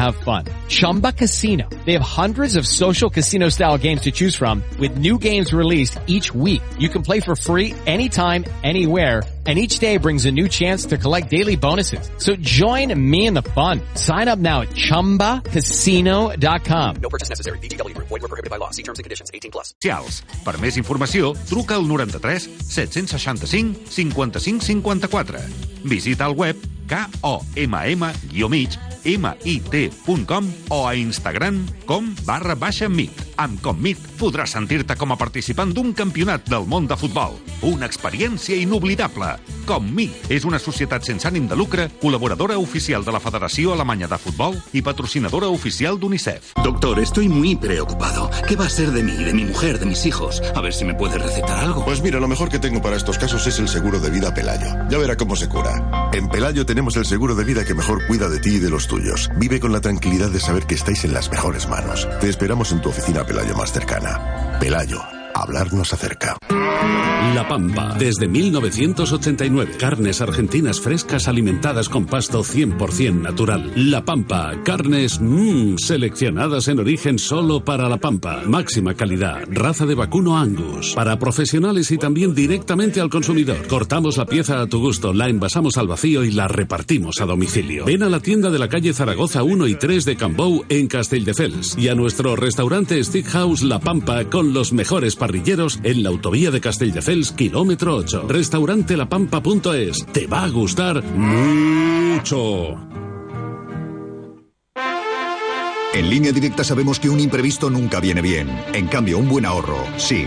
have fun. Chumba Casino. They have hundreds of social casino style games to choose from with new games released each week. You can play for free anytime, anywhere and each day brings a new chance to collect daily bonuses. So join me in the fun. Sign up now at ChumbaCasino.com. No purchase necessary. BGW. Void were prohibited by law. See terms and conditions. 18 plus. Socials. Per més informació, truca al 93 765 55 54. Visita el web komm-mit.com o a Instagram com barra baixa mit. Amb Commit podràs sentir-te com a participant d'un campionat del món de futbol. Una experiència inoblidable. Commit és una societat sense ànim de lucre, col·laboradora oficial de la Federació Alemanya de Futbol i patrocinadora oficial d'UNICEF. Doctor, estoy muy preocupado. ¿Qué va a ser de mí, de mi mujer, de mis hijos? A ver si me puede recetar algo. Pues mira, lo mejor que tengo para estos casos es el seguro de vida Pelayo. Ya verá cómo se cura. En Pelayo tenemos el seguro de vida que mejor cuida de ti y de los tuyos. Vive con la tranquilidad de saber que estáis en las mejores manos. Te esperamos en tu oficina Pelayo más cercana. Pelayo, hablarnos acerca. La Pampa, desde 1989. Carnes argentinas frescas alimentadas con pasto 100% natural. La Pampa, carnes mmm, seleccionadas en origen solo para La Pampa. Máxima calidad, raza de vacuno Angus. Para profesionales y también directamente al consumidor. Cortamos la pieza a tu gusto, la envasamos al vacío y la repartimos a domicilio. Ven a la tienda de la calle Zaragoza 1 y 3 de Cambou en Castelldefels y a nuestro restaurante Stick House La Pampa con los mejores parrilleros en la autovía de Castelldefels kilómetro 8. Restaurantelapampa.es. Te va a gustar mucho. En línea directa sabemos que un imprevisto nunca viene bien. En cambio, un buen ahorro, sí.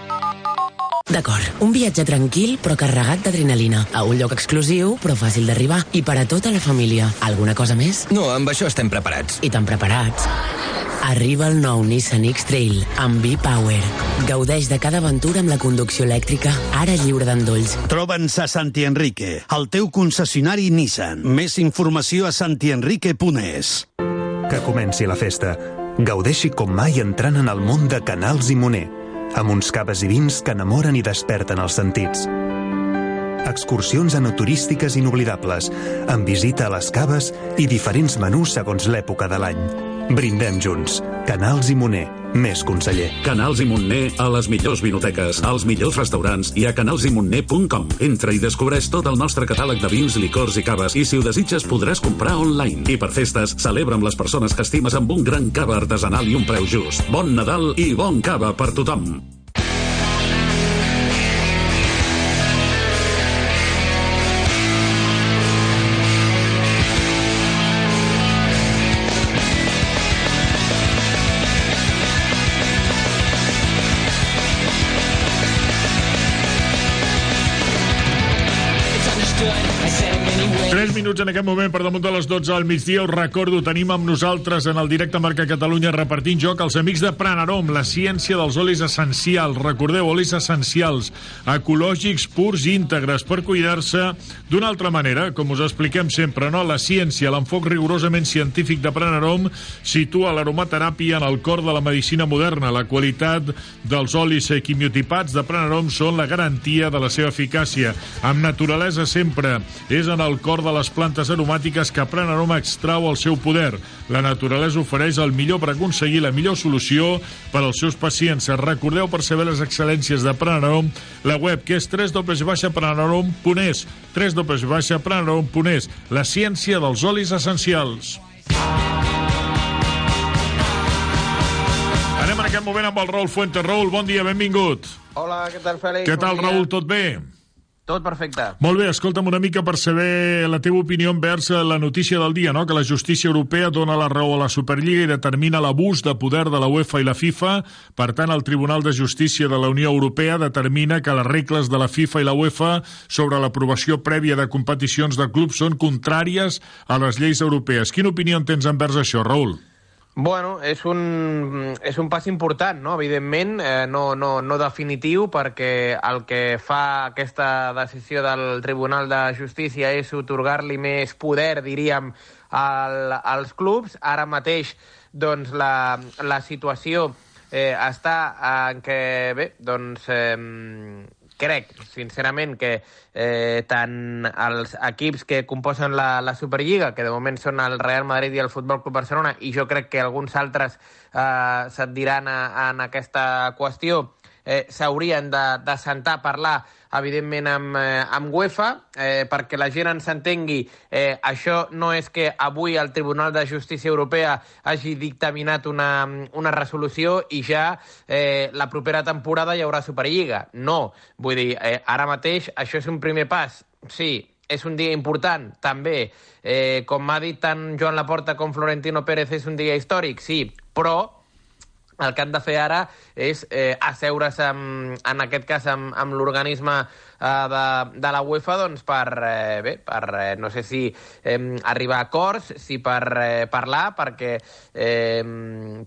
D'acord, un viatge tranquil però carregat d'adrenalina. A un lloc exclusiu però fàcil d'arribar. I per a tota la família. Alguna cosa més? No, amb això estem preparats. I tan preparats. Arriba el nou Nissan X-Trail amb V-Power. Gaudeix de cada aventura amb la conducció elèctrica, ara lliure d'endolls. Troba'ns a Santi Enrique, el teu concessionari Nissan. Més informació a santienrique.es. Que comenci la festa. Gaudeixi com mai entrant en el món de Canals i Moner, amb uns caves i vins que enamoren i desperten els sentits. Excursions enoturístiques inoblidables, amb visita a les caves i diferents menús segons l'època de l'any. Brindem junts. Canals i Moner. Més conseller. Canals i Montner a les millors vinoteques, als millors restaurants i a canalsimonner.com. Entra i descobreix tot el nostre catàleg de vins, licors i caves i si ho desitges podràs comprar online. I per festes, celebra amb les persones que estimes amb un gran cava artesanal i un preu just. Bon Nadal i bon cava per tothom. Minuts en aquest moment per damunt de les 12 al migdia. Us recordo, tenim amb nosaltres en el directe Marca Catalunya repartint joc els amics de Pranarom, la ciència dels olis essencials. Recordeu, olis essencials, ecològics, purs i íntegres, per cuidar-se d'una altra manera, com us expliquem sempre, no? La ciència, l'enfoc rigorosament científic de Pranarom situa l'aromateràpia en el cor de la medicina moderna. La qualitat dels olis quimiotipats de Pranarom són la garantia de la seva eficàcia. Amb naturalesa sempre és en el cor de les plantes aromàtiques que Prenaroma extrau el seu poder. La naturalesa ofereix el millor per aconseguir la millor solució per als seus pacients. Recordeu per saber les excel·lències de Prenarom la web que és www.prenarom.es www.prenarom.es La ciència dels olis essencials. aquest moment amb el Raül Fuentes. Raül, bon dia, benvingut. Hola, què tal, Fèlix? Què tal, Bon. Raül, tot bé? Tot perfecte. Molt bé, escolta'm una mica per saber la teva opinió envers la notícia del dia, no? que la justícia europea dona la raó a la Superliga i determina l'abús de poder de la UEFA i la FIFA. Per tant, el Tribunal de Justícia de la Unió Europea determina que les regles de la FIFA i la UEFA sobre l'aprovació prèvia de competicions de clubs són contràries a les lleis europees. Quina opinió en tens envers això, Raül? Bueno, és un, és un pas important, no? evidentment, eh, no, no, no definitiu, perquè el que fa aquesta decisió del Tribunal de Justícia és otorgar-li més poder, diríem, al, als clubs. Ara mateix, doncs, la, la situació eh, està en què, bé, doncs... Eh, crec, sincerament, que eh, tant els equips que composen la, la Superliga, que de moment són el Real Madrid i el Futbol Club Barcelona, i jo crec que alguns altres eh, se't diran a, en aquesta qüestió, eh, s'haurien sentar a parlar evidentment amb, eh, amb UEFA, eh, perquè la gent ens entengui, eh, això no és que avui el Tribunal de Justícia Europea hagi dictaminat una, una resolució i ja eh, la propera temporada hi haurà Superliga. No, vull dir, eh, ara mateix això és un primer pas. Sí, és un dia important, també. Eh, com m'ha dit tant Joan Laporta com Florentino Pérez, és un dia històric, sí, però el que han de fer ara és eh, asseure's amb, en aquest cas amb, amb l'organisme de, de la UEFA doncs, per, eh, bé, per eh, no sé si eh, arribar a acords, si per eh, parlar, perquè eh,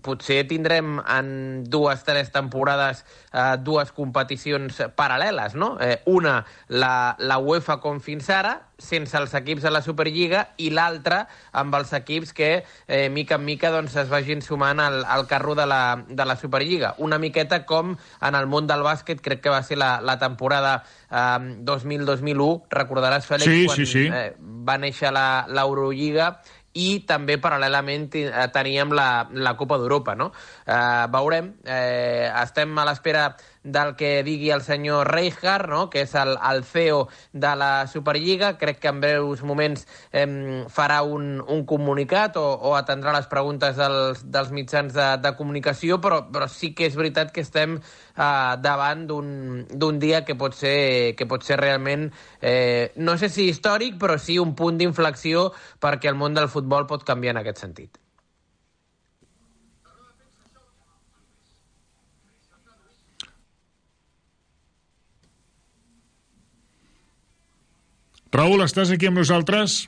potser tindrem en dues, tres temporades eh, dues competicions paral·leles, no? Eh, una, la, la UEFA com fins ara, sense els equips de la Superliga, i l'altra amb els equips que, eh, mica en mica, doncs, es vagin sumant al, al carro de la, de la Superliga. Una miqueta com en el món del bàsquet, crec que va ser la, la temporada eh, 2000-2001, recordaràs, Fèlix, Sí, quan sí, sí. Eh, va néixer la- l'Eurolliga i també paral·lelament eh, teníem la, la Copa d'Europa, no? Eh, veurem, eh, estem a l'espera del que digui el senyor Reichardt, no? que és el, el CEO de la Superliga. Crec que en breus moments eh, farà un, un comunicat o, o atendrà les preguntes dels, dels mitjans de, de comunicació, però, però sí que és veritat que estem eh, davant d'un dia que pot ser, que pot ser realment, eh, no sé si històric, però sí un punt d'inflexió perquè el món del futbol pot canviar en aquest sentit. Raül, estàs aquí amb nosaltres?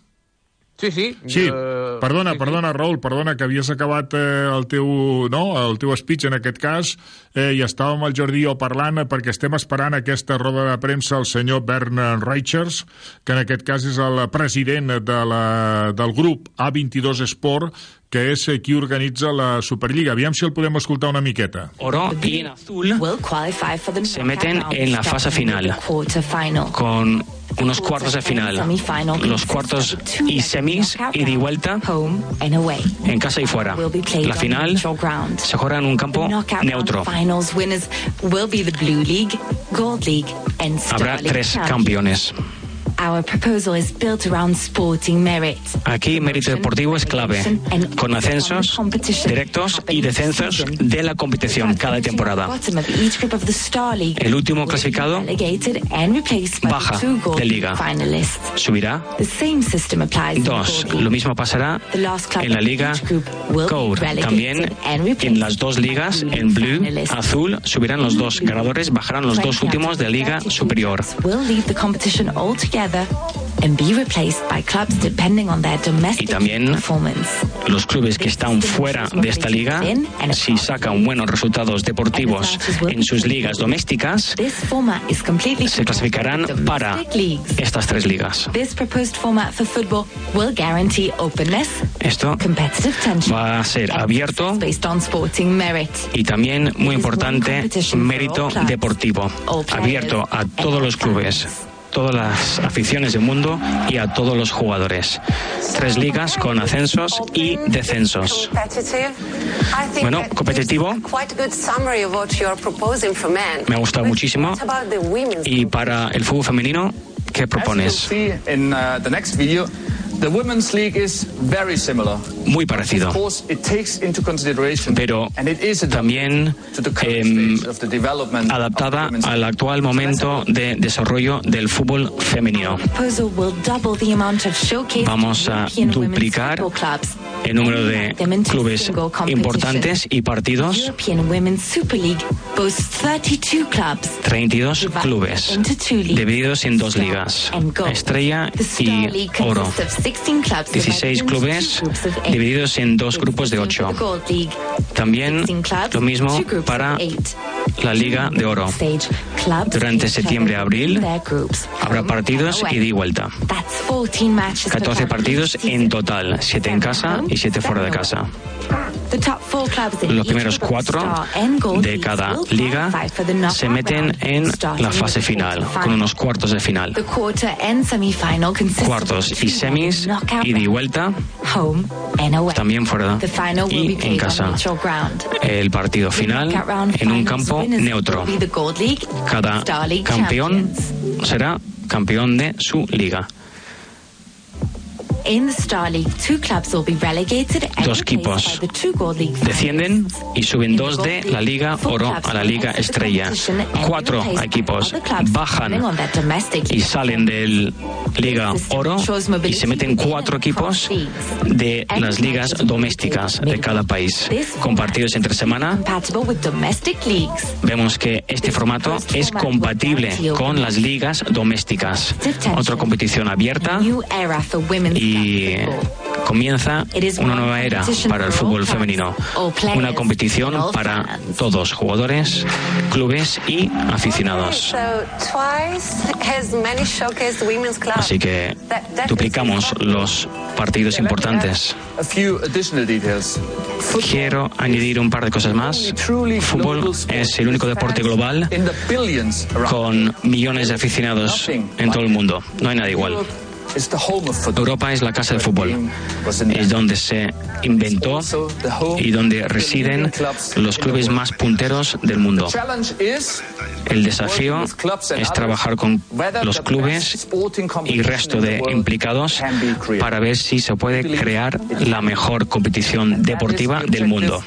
Sí, sí. Sí, jo- perdona, sí, perdona, Raül, perdona, que havies acabat eh, el, teu, no, el teu speech en aquest cas eh, i estàvem el Jordi jo parlant eh, perquè estem esperant aquesta roda de premsa el senyor Bernard Reichers, que en aquest cas és el president de la, del grup A22 Sport, que és qui organitza la Superliga. Aviam si el podem escoltar una miqueta. Oro y en azul se meten en la fase final. con unos cuartos de final, los cuartos y semis y de vuelta en casa y fuera. La final se juega en un campo neutro. Finals winners will be the Blue League, Gold League, and Habrá tres campeones. Our proposal is built around sporting merit. Aquí mérito deportivo es clave, con ascensos directos y descensos de la competición cada temporada. Bottom of each group of the Star League El último clasificado relegated and replaced by baja the two Gold de liga. League finalists. Subirá The same system applies in dos. Gold League. Lo mismo pasará The last club en la of liga each group will be Gold. relegated También and replaced en las dos ligas, en blue, finalists. azul, subirán los dos ganadores, bajarán los dos últimos de la liga superior. Altogether and be replaced by clubs depending on their domestic Y también performance. los clubes que están fuera de esta liga, si sacan buenos resultados deportivos en sus ligas domésticas, se clasificarán para estas tres ligas. This proposed format for football will guarantee openness, Esto competitive tension, va a ser abierto based on sporting merit. y también, muy importante, mérito deportivo. Abierto a todos los clubes, todas las aficiones del mundo y a todos los jugadores. Tres ligas con ascensos y descensos. Bueno, competitivo. Me ha gustado muchísimo. Y para el fútbol femenino, ¿qué propones? As you'll see in uh, the next video, The Women's League is very similar. Muy parecido. Of course, it takes into consideration Pero también eh, adaptada al actual momento de desarrollo del fútbol femenino. Vamos a duplicar el número de clubes importantes y partidos. 32 clubes divididos en dos ligas, Estrella y Oro. 16 clubes divididos en dos grupos de 8. También lo mismo para la Liga de Oro. Durante septiembre a abril habrá partidos ida y vuelta. 14 partidos en total, 7 en casa y 7 fuera de casa. Los primeros cuatro de cada liga se meten en la fase final, con unos cuartos de final. Cuartos y semis, ida y vuelta, también fuera y en casa. El partido final en un campo neutro. Cada campeón será campeón de su liga. Dos equipos descienden y suben dos de la Liga Oro a la Liga Estrella. Cuatro equipos bajan y salen del Liga Oro y se meten cuatro equipos de las ligas domésticas de cada país. Con partidos entre semana, vemos que este formato es compatible con las ligas domésticas. Otra competición abierta y comienza una nueva era para el fútbol femenino. Una competición para todos, jugadores, clubes y aficionados. Así que duplicamos los partidos importantes. Quiero añadir un par de cosas más. Fútbol es el único deporte global con millones de aficionados en todo el mundo. No hay nada igual. Europa es la casa del fútbol. Es donde se inventó y donde residen los clubes más punteros del mundo. El desafío es trabajar con los clubes y resto de implicados para ver si se puede crear la mejor competición deportiva del mundo.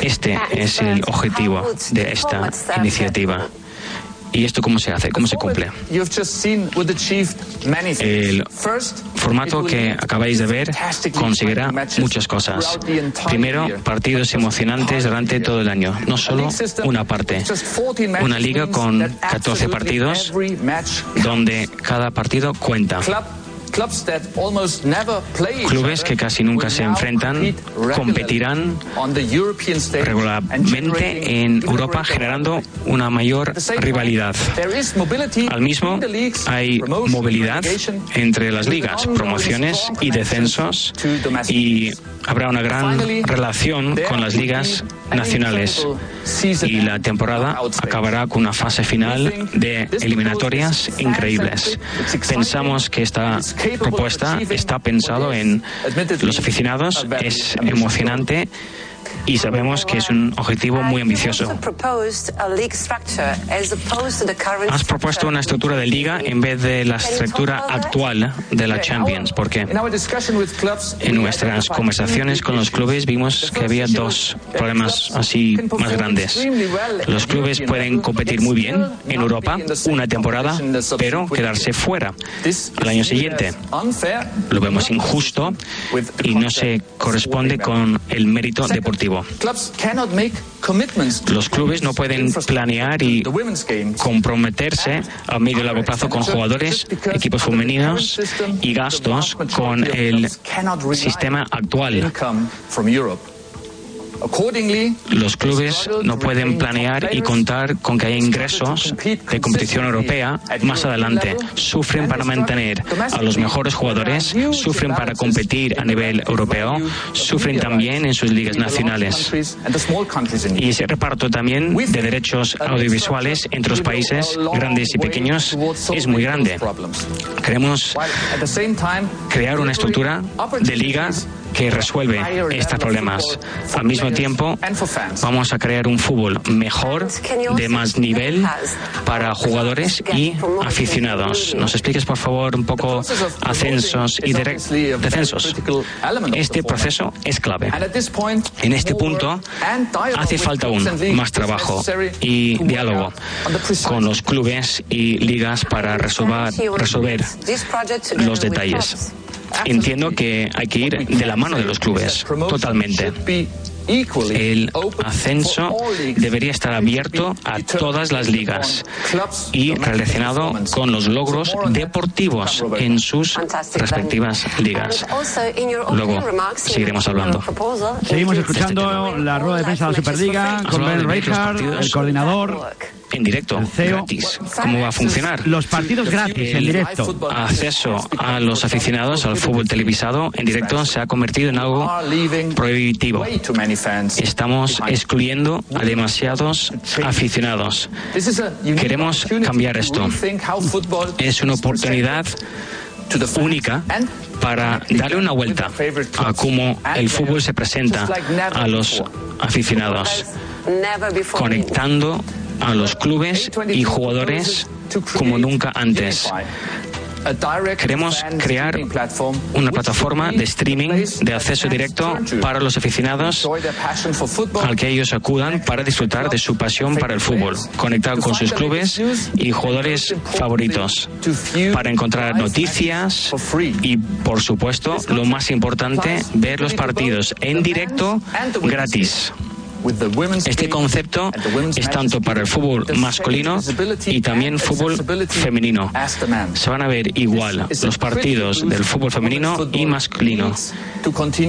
Este es el objetivo de esta iniciativa. ¿Y esto cómo se hace? ¿Cómo se cumple? El formato que acabáis de ver conseguirá muchas cosas. Primero, partidos emocionantes durante todo el año, no solo una parte. Una liga con 14 partidos donde cada partido cuenta. Clubes que casi nunca se enfrentan competirán regularmente en Europa generando una mayor rivalidad. Al mismo hay movilidad entre las ligas, promociones y descensos y habrá una gran relación con las ligas nacionales. y la temporada acabará con una fase final de eliminatorias increíbles. Pensamos que esta propuesta está pensado en los aficionados, es emocionante y sabemos que es un objetivo muy ambicioso. Has propuesto una estructura de liga en vez de la estructura actual de la Champions, porque en nuestras conversaciones con los clubes vimos que había dos problemas así más grandes. Los clubes pueden competir muy bien en Europa una temporada, pero quedarse fuera al año siguiente. Lo vemos injusto y no se corresponde con el mérito deportivo. Los clubes no pueden planear y comprometerse a medio y largo plazo con jugadores, equipos femeninos y gastos con el sistema actual. Los clubes no pueden planear y contar con que haya ingresos de competición europea más adelante. Sufren para mantener a los mejores jugadores, sufren para competir a nivel europeo, sufren también en sus ligas nacionales. Y ese reparto también de derechos audiovisuales entre los países grandes y pequeños es muy grande. Queremos crear una estructura de liga que resuelve estos problemas. Al mismo tiempo, vamos a crear un fútbol mejor, de más nivel, para jugadores y aficionados. ¿Nos expliques, por favor, un poco ascensos y descensos? Este proceso es clave. En este punto hace falta aún más trabajo y diálogo con los clubes y ligas para resolver, resolver los detalles. Entiendo que hay que ir de la mano de los clubes, totalmente. El ascenso debería estar abierto a todas las ligas y relacionado con los logros deportivos en sus respectivas ligas. Luego seguiremos hablando. Seguimos escuchando la rueda de prensa de la Superliga con Ben partidos. el coordinador. En directo, gratis. ¿Cómo va a funcionar? Los partidos gratis, en El directo. acceso a los aficionados al fútbol televisado en directo se ha convertido en algo prohibitivo. Estamos excluyendo a demasiados aficionados. Queremos cambiar esto. Es una oportunidad única para darle una vuelta a cómo el fútbol se presenta a los aficionados, conectando a los clubes y jugadores como nunca antes. Queremos crear una plataforma de streaming de acceso directo para los aficionados al que ellos acudan para disfrutar de su pasión para el fútbol, conectar con sus clubes y jugadores favoritos, para encontrar noticias y, por supuesto, lo más importante, ver los partidos en directo gratis. Este concepto es tanto para el fútbol masculino y también fútbol femenino. Se van a ver igual los partidos del fútbol femenino y masculino.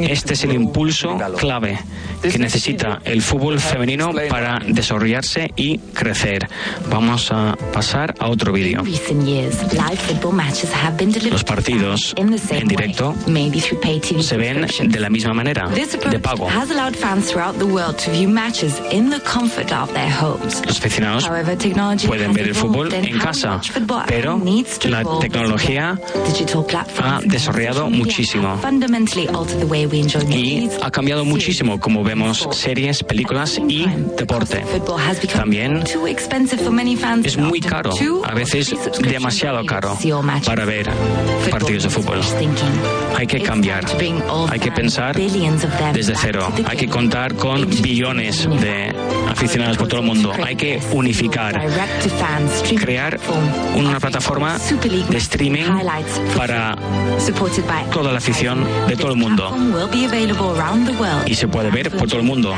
Este es el impulso clave que necesita el fútbol femenino para desarrollarse y crecer. Vamos a pasar a otro vídeo. Los partidos en directo se ven de la misma manera, de pago. Has allowed fans throughout the world to view matches in the comfort of their homes. Los aficionados However, technology pueden has ver el fútbol evolved in en how casa, much football pero needs to la evolve tecnología Digital platforms ha desarrollado muchísimo fundamentally alter the way we enjoy y movies. ha cambiado muchísimo como vemos series, películas y deporte. Football has become También too expensive for many fans. es muy caro, a veces demasiado caro para ver partidos de fútbol. Hay que cambiar, hay que pensar desde cero, hay que contar con billones de aficionados por todo el mundo, hay que unificar, crear una plataforma de streaming para toda la afición de todo el mundo y se puede ver por todo el mundo.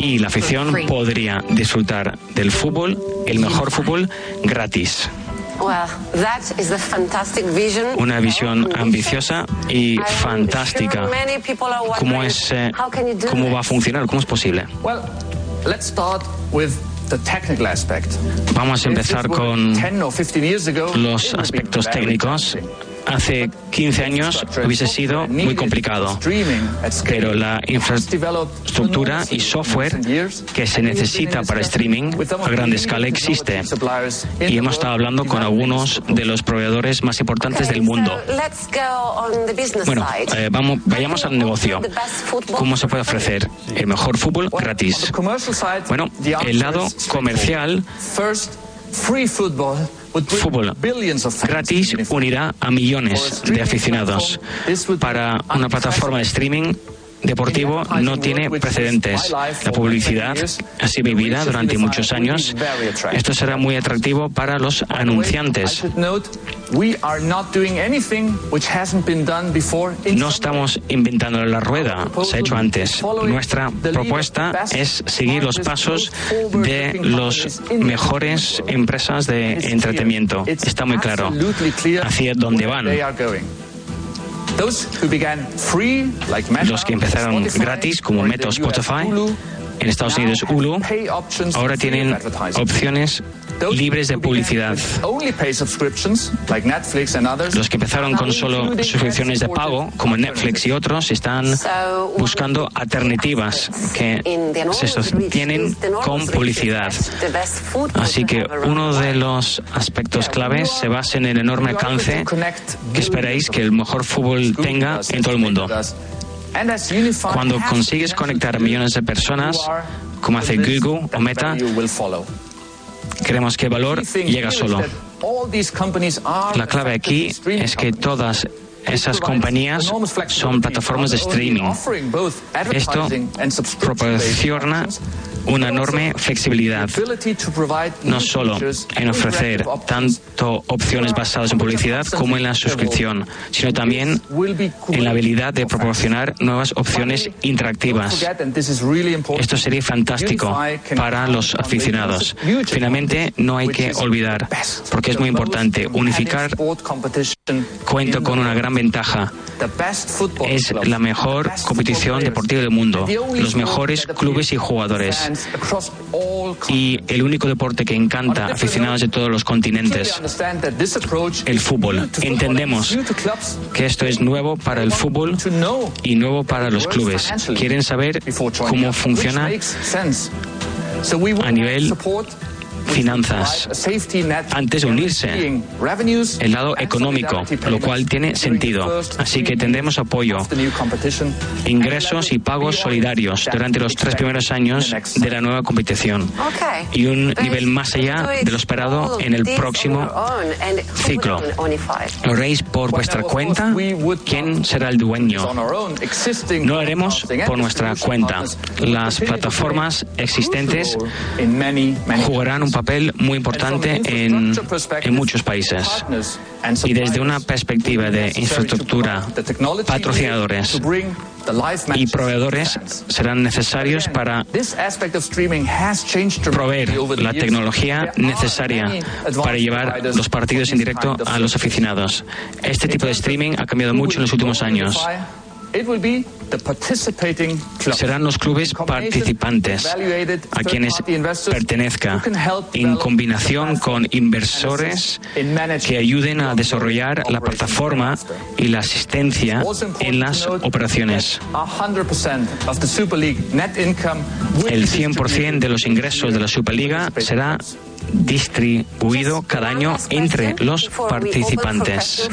Y la afición podría disfrutar del fútbol, el mejor fútbol, gratis. Una visión ambiciosa y fantástica. ¿Cómo, es, eh, ¿Cómo va a funcionar? ¿Cómo es posible? Vamos a empezar con los aspectos técnicos. Hace 15 años hubiese sido muy complicado, pero la infraestructura y software que se necesita para streaming a gran escala existe y hemos estado hablando con algunos de los proveedores más importantes del mundo. Bueno, eh, vamos, vayamos al negocio. ¿Cómo se puede ofrecer el mejor fútbol gratis? Bueno, el lado comercial, Fútbol gratis unirá a millones de aficionados. Para una plataforma de streaming deportivo no tiene precedentes. La publicidad así vivida durante muchos años. Esto será muy atractivo para los anunciantes. No estamos inventando la rueda, se ha hecho antes. Nuestra propuesta es seguir los pasos de las mejores empresas de entretenimiento. Está muy claro hacia dónde van. Los que empezaron gratis, como Meta o Spotify, en Estados Unidos Hulu, ahora tienen opciones libres de publicidad. Los que empezaron con solo suscripciones de pago, como Netflix y otros, están buscando alternativas que se sostienen con publicidad. Así que uno de los aspectos claves se basa en el enorme alcance que esperáis que el mejor fútbol tenga en todo el mundo. Cuando consigues conectar a millones de personas, como hace Google o Meta, creemos que el valor llega solo. La clave aquí es que todas esas compañías son plataformas de streaming. Esto proporciona una enorme flexibilidad, no solo en ofrecer tanto opciones basadas en publicidad como en la suscripción, sino también en la habilidad de proporcionar nuevas opciones interactivas. Esto sería fantástico para los aficionados. Finalmente, no hay que olvidar, porque es muy importante, unificar cuenta con una gran ventaja. Es la mejor competición deportiva del mundo, los mejores clubes y jugadores y el único deporte que encanta a aficionados de todos los continentes, el fútbol. Entendemos que esto es nuevo para el fútbol y nuevo para los clubes. Quieren saber cómo funciona a nivel finanzas antes de unirse. El lado económico, lo cual tiene sentido. Así que tendremos apoyo, ingresos y pagos solidarios durante los tres primeros años de la nueva competición y un nivel más allá de lo esperado en el próximo ciclo. ¿Lo haréis por vuestra cuenta? ¿Quién será el dueño? No lo haremos por nuestra cuenta. Las plataformas existentes jugarán un papel muy importante en, en muchos países. Y desde una perspectiva de infraestructura, patrocinadores y proveedores serán necesarios para proveer la tecnología necesaria para llevar los partidos en directo a los aficionados. Este tipo de streaming ha cambiado mucho en los últimos años. Serán los clubes participantes a quienes pertenezca, en combinación con inversores que ayuden a desarrollar la plataforma y la asistencia en las operaciones. El 100% de los ingresos de la Superliga será distribuïdo cada any entre los participantes.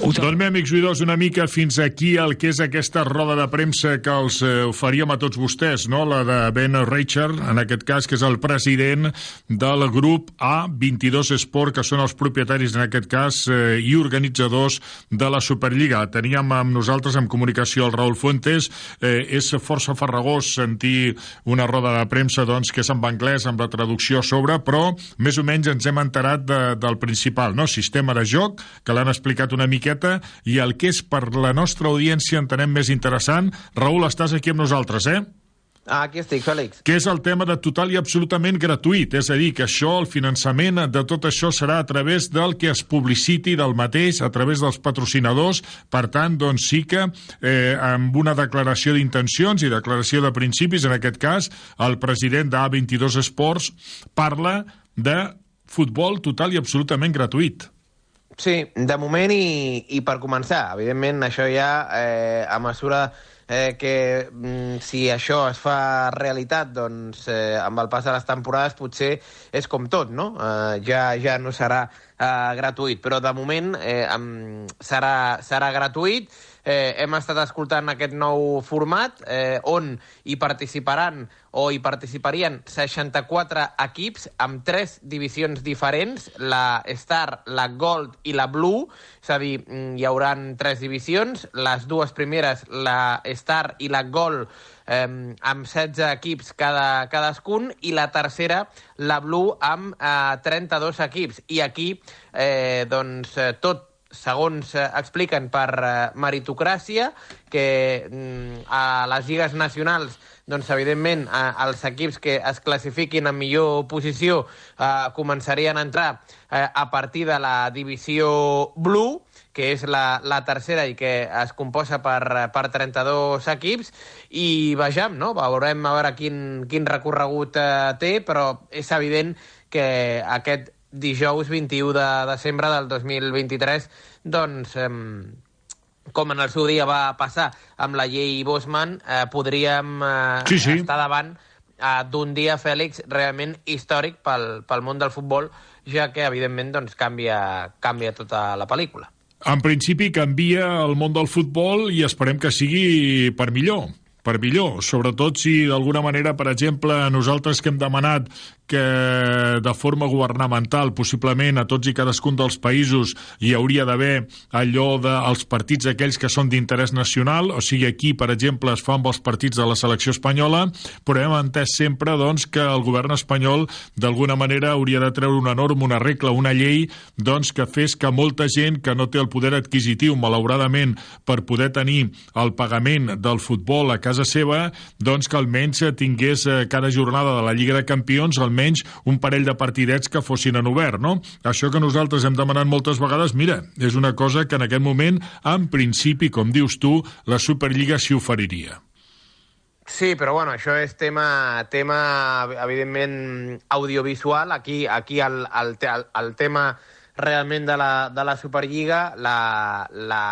Doncs bé, amics oïdors, una mica fins aquí el que és aquesta roda de premsa que els eh, oferíem a tots vostès, no? la de Ben Richard, en aquest cas, que és el president del grup A22 Sport, que són els propietaris, en aquest cas, eh, i organitzadors de la Superliga. Teníem amb nosaltres, en comunicació, el Raül Fuentes. Eh, és força farragós sentir una roda de premsa doncs, que és en anglès, amb la traducció a sobre, però més o menys ens hem enterat de, del principal, no? Sistema de joc, que l'han explicat una miqueta, i el que és per la nostra audiència entenem més interessant. Raül, estàs aquí amb nosaltres, eh? Ah, aquí estic, Fèlix. Que és el tema de total i absolutament gratuït, és a dir, que això, el finançament de tot això serà a través del que es publiciti del mateix, a través dels patrocinadors, per tant, doncs sí que eh, amb una declaració d'intencions i declaració de principis, en aquest cas, el president d'A22 Esports parla de futbol total i absolutament gratuït. Sí, de moment i, i per començar, evidentment això ja eh, a mesura eh, que mm, si això es fa realitat, doncs eh, amb el pas de les temporades potser és com tot, no? Eh, ja, ja no serà eh, gratuït, però de moment eh, serà, serà gratuït. Eh, hem estat escoltant aquest nou format eh, on hi participaran o hi participarien 64 equips amb tres divisions diferents, la Star, la Gold i la Blue, és a dir, mm, hi hauran tres divisions, les dues primeres, la Star i la Gold, eh, amb 16 equips cada, cadascun, i la tercera, la Blue, amb eh, 32 equips. I aquí, eh, doncs, eh, tot segons eh, expliquen, per eh, meritocràcia, que mm, a les lligues nacionals doncs, evidentment, eh, els equips que es classifiquin en millor posició eh, començarien a entrar eh, a partir de la divisió Blue, que és la, la tercera i que es composa per, per 32 equips, i vejam, no? veurem a veure quin, quin recorregut eh, té, però és evident que aquest dijous 21 de desembre del 2023, doncs, eh, com en el seu dia va passar amb la llei Bosman, eh, podríem eh, Sí, sí. estar davant eh, d'un dia, Fèlix, realment històric pel, pel món del futbol, ja que, evidentment, doncs, canvia, canvia tota la pel·lícula. En principi canvia el món del futbol i esperem que sigui per millor per millor, sobretot si d'alguna manera, per exemple, nosaltres que hem demanat que de forma governamental, possiblement a tots i cadascun dels països, hi hauria d'haver allò dels partits aquells que són d'interès nacional, o sigui, aquí, per exemple, es fan els partits de la selecció espanyola, però hem entès sempre doncs, que el govern espanyol d'alguna manera hauria de treure una norma, una regla, una llei doncs, que fes que molta gent que no té el poder adquisitiu, malauradament, per poder tenir el pagament del futbol a casa seva, doncs que almenys tingués eh, cada jornada de la Lliga de Campions almenys almenys un parell de partidets que fossin en obert, no? Això que nosaltres hem demanat moltes vegades, mira, és una cosa que en aquest moment, en principi, com dius tu, la Superliga s'hi oferiria. Sí, però bueno, això és tema, tema evidentment, audiovisual. Aquí, aquí el, el, el, tema realment de la, de la Superliga, la, la,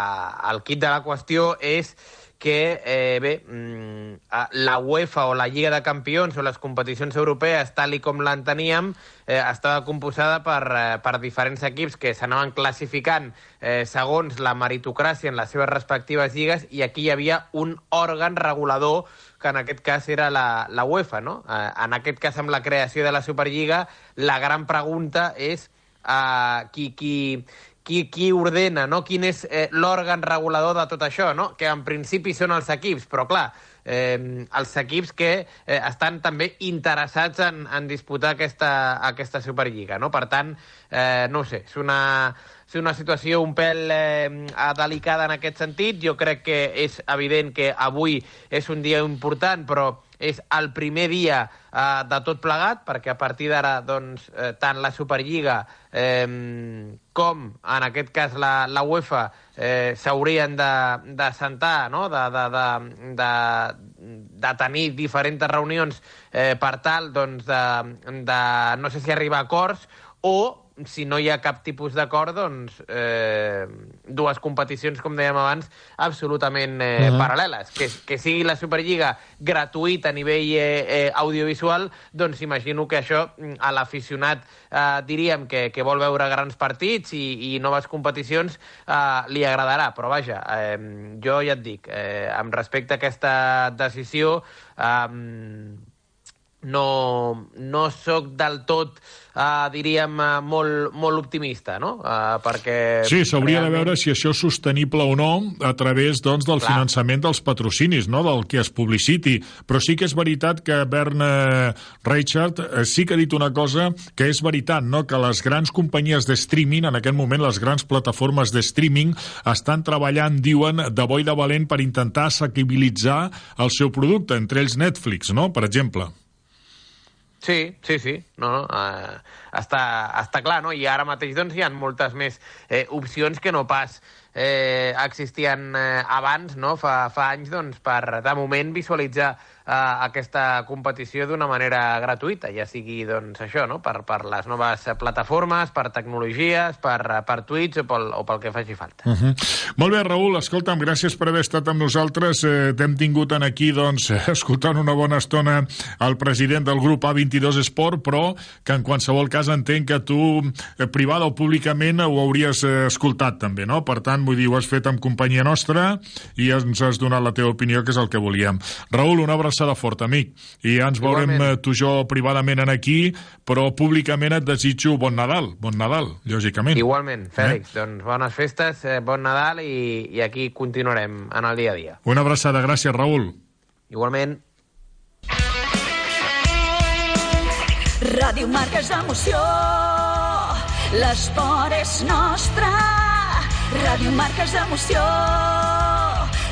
el kit de la qüestió és que, eh, bé, mm, la UEFA o la Lliga de Campions o les competicions europees, tal i com l'enteníem, eh, estava composada per, eh, per diferents equips que s'anaven classificant eh, segons la meritocràcia en les seves respectives lligues i aquí hi havia un òrgan regulador que en aquest cas era la, la UEFA, no? Eh, en aquest cas, amb la creació de la Superliga, la gran pregunta és eh, qui, qui, qui, qui ordena, no? quin és eh, l'òrgan regulador de tot això, no? que en principi són els equips, però clar, eh, els equips que eh, estan també interessats en, en disputar aquesta, aquesta Superliga. No? Per tant, eh, no sé, és una, és una situació un pèl eh, delicada en aquest sentit. Jo crec que és evident que avui és un dia important, però és el primer dia eh, de tot plegat, perquè a partir d'ara doncs, eh, tant la Superliga eh, com, en aquest cas, la, la UEFA eh, s'haurien de, de sentar, no? de, de, de, de, de tenir diferents reunions eh, per tal doncs, de, de, no sé si arribar a acords o si no hi ha cap tipus d'acord, doncs eh, dues competicions, com dèiem abans, absolutament eh, uh -huh. paral·leles. Que, que sigui la Superliga gratuïta a nivell eh, eh, audiovisual, doncs imagino que això mm, a l'aficionat, eh, diríem, que, que vol veure grans partits i, i noves competicions, eh, li agradarà. Però vaja, eh, jo ja et dic, eh, amb respecte a aquesta decisió, eh, no, no sóc del tot uh, diríem, uh, molt, molt optimista, no? Uh, perquè... Sí, s'hauria realment... de veure si això és sostenible o no a través doncs, del Clar. finançament dels patrocinis, no? del que es publiciti. Però sí que és veritat que Bern Reichard sí que ha dit una cosa que és veritat, no? que les grans companyies de streaming, en aquest moment les grans plataformes de streaming, estan treballant, diuen, de bo i de valent per intentar assequibilitzar el seu producte, entre ells Netflix, no? per exemple. Sí, sí, sí. No, no, uh, està, està clar, no? I ara mateix doncs, hi ha moltes més eh, opcions que no pas eh, existien eh, abans, no? fa, fa anys, doncs, per, de moment, visualitzar eh, aquesta competició d'una manera gratuïta, ja sigui doncs, això, no? per, per les noves plataformes, per tecnologies, per, per Twitch o pel, o pel que faci falta. Uh -huh. Molt bé, Raül, escolta'm, gràcies per haver estat amb nosaltres. Eh, T'hem tingut en aquí, doncs, escoltant una bona estona el president del grup A22 Esport, però que en qualsevol cas entenc que tu, eh, privada o públicament, ho hauries eh, escoltat també, no? Per tant, vull dir, ho has fet amb companyia nostra i ens has donat la teva opinió, que és el que volíem. Raül, una abraçada abraçada forta, amic. I ja ens veurem Igualment. Eh, tu i jo privadament en aquí, però públicament et desitjo bon Nadal, bon Nadal, lògicament. Igualment, Fèlix, eh? doncs bones festes, eh, bon Nadal i, i aquí continuarem en el dia a dia. Una abraçada, gràcies, Raül. Igualment. Ràdio Marca és emoció, l'esport és nostre. Ràdio Marca és emoció,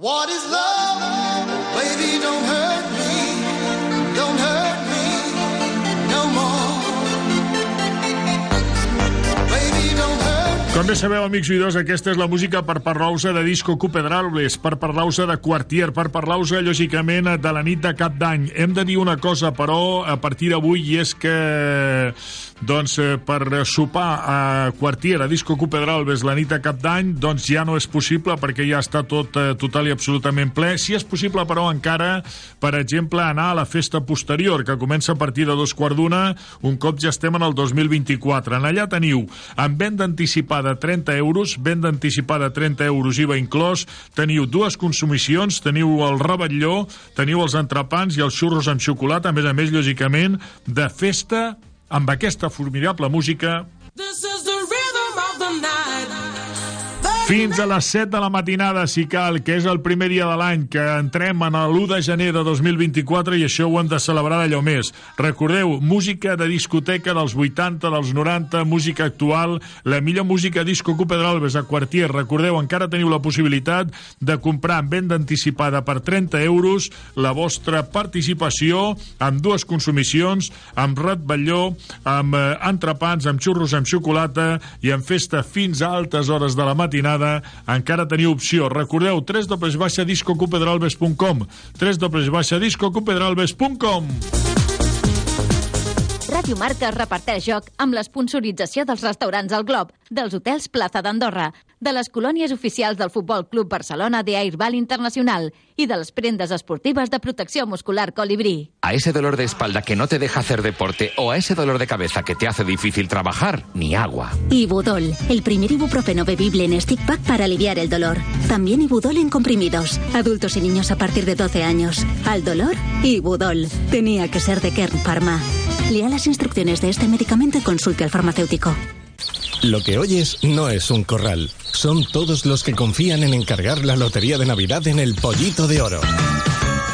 What is love? Baby, don't hurt me. Don't hurt Com bé sabeu, amics oïdors, aquesta és la música per parlar-vos de Disco Cupedrables, per parlar-vos de Quartier, per parlar-vos, lògicament, de la nit de cap d'any. Hem de dir una cosa, però, a partir d'avui, i és que doncs, eh, per sopar a Quartier, a Disco Cupedralbes, la nit de cap d'any, doncs ja no és possible perquè ja està tot eh, total i absolutament ple. Si és possible, però, encara, per exemple, anar a la festa posterior, que comença a partir de dos quarts d'una, un cop ja estem en el 2024. En allà teniu, amb venda anticipada 30 euros, venda anticipada 30 euros, IVA inclòs, teniu dues consumicions, teniu el rebetlló, teniu els entrepans i els xurros amb xocolata, a més a més, lògicament, de festa amb aquesta formidable música This is the rhythm of the night. Fins a les 7 de la matinada, si cal, que és el primer dia de l'any, que entrem en l'1 de gener de 2024 i això ho hem de celebrar d'allò més. Recordeu, música de discoteca dels 80, dels 90, música actual, la millor música disco Cupedralbes a Quartier. Recordeu, encara teniu la possibilitat de comprar en venda anticipada per 30 euros la vostra participació amb dues consumicions, amb ratballó, amb eh, entrepans, amb xurros amb xocolata i amb festa fins a altes hores de la matinada encara teniu opció. Recordeu, www.discocupedralbes.com www.discocupedralbes.com Ràdio Marca reparteix joc amb l'esponsorització dels restaurants al Glob, dels hotels Plaza d'Andorra, de les colònies oficials del Futbol Club Barcelona de Airball Internacional i de les prendes esportives de protecció muscular Colibrí. A ese dolor de espalda que no te deja hacer deporte o a ese dolor de cabeza que te hace difícil trabajar, ni agua. Ibudol, el primer ibuprofeno bebible en stick pack para aliviar el dolor. También Ibudol en comprimidos. Adultos y niños a partir de 12 años. Al dolor, Ibudol. Tenía que ser de Kern Pharma. Lea las instrucciones de este medicamento y consulte al farmacéutico. Lo que oyes no es un corral. Son todos los que confían en encargar la lotería de Navidad en el Pollito de Oro.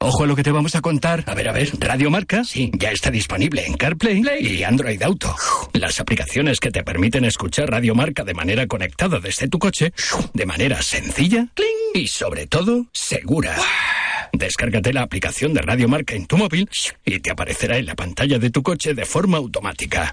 Ojo a lo que te vamos a contar. A ver, a ver, Radio Marca, sí, ya está disponible en CarPlay y Android Auto. Las aplicaciones que te permiten escuchar Radio Marca de manera conectada desde tu coche, de manera sencilla y sobre todo segura. Descárgate la aplicación de Radio Marca en tu móvil y te aparecerá en la pantalla de tu coche de forma automática.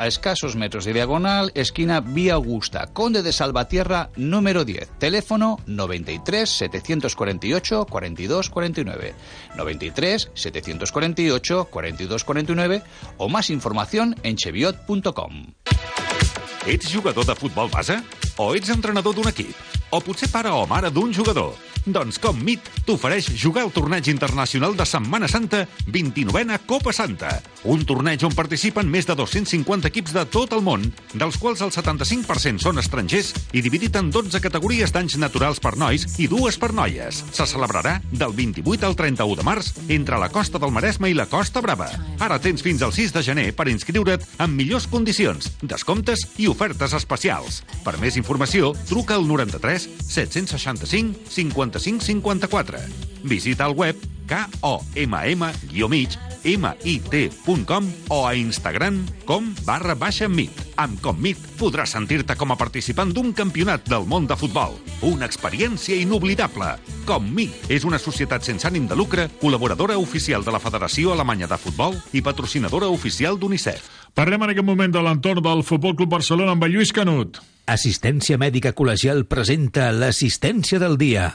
a escasos metros de diagonal, esquina Vía Augusta, Conde de Salvatierra, número 10. Teléfono 93 748 42 49. 93 748 42 49 o más información en cheviot.com. Ets jugador de futbol base? O ets entrenador d'un equip? O potser pare o mare d'un jugador? Doncs com MIT t'ofereix jugar al torneig internacional de Setmana Santa 29a Copa Santa. Un torneig on participen més de 250 equips de tot el món, dels quals el 75% són estrangers i dividit en 12 categories d'anys naturals per nois i dues per noies. Se celebrarà del 28 al 31 de març entre la costa del Maresme i la Costa Brava. Ara tens fins al 6 de gener per inscriure't amb millors condicions, descomptes i ofertes especials. Per més informació, truca al 93 765 55 54. Visita el web komm-mig mit.com o a Instagram com barra baixa mit. Amb Commit podràs sentir-te com a participant d'un campionat del món de futbol. Una experiència inoblidable. Commit és una societat sense ànim de lucre, col·laboradora oficial de la Federació Alemanya de Futbol i patrocinadora oficial d'UNICEF. Parlem en aquest moment de l'entorn del Futbol Club Barcelona amb Lluís Canut. Assistència Mèdica Col·legial presenta l'assistència del dia.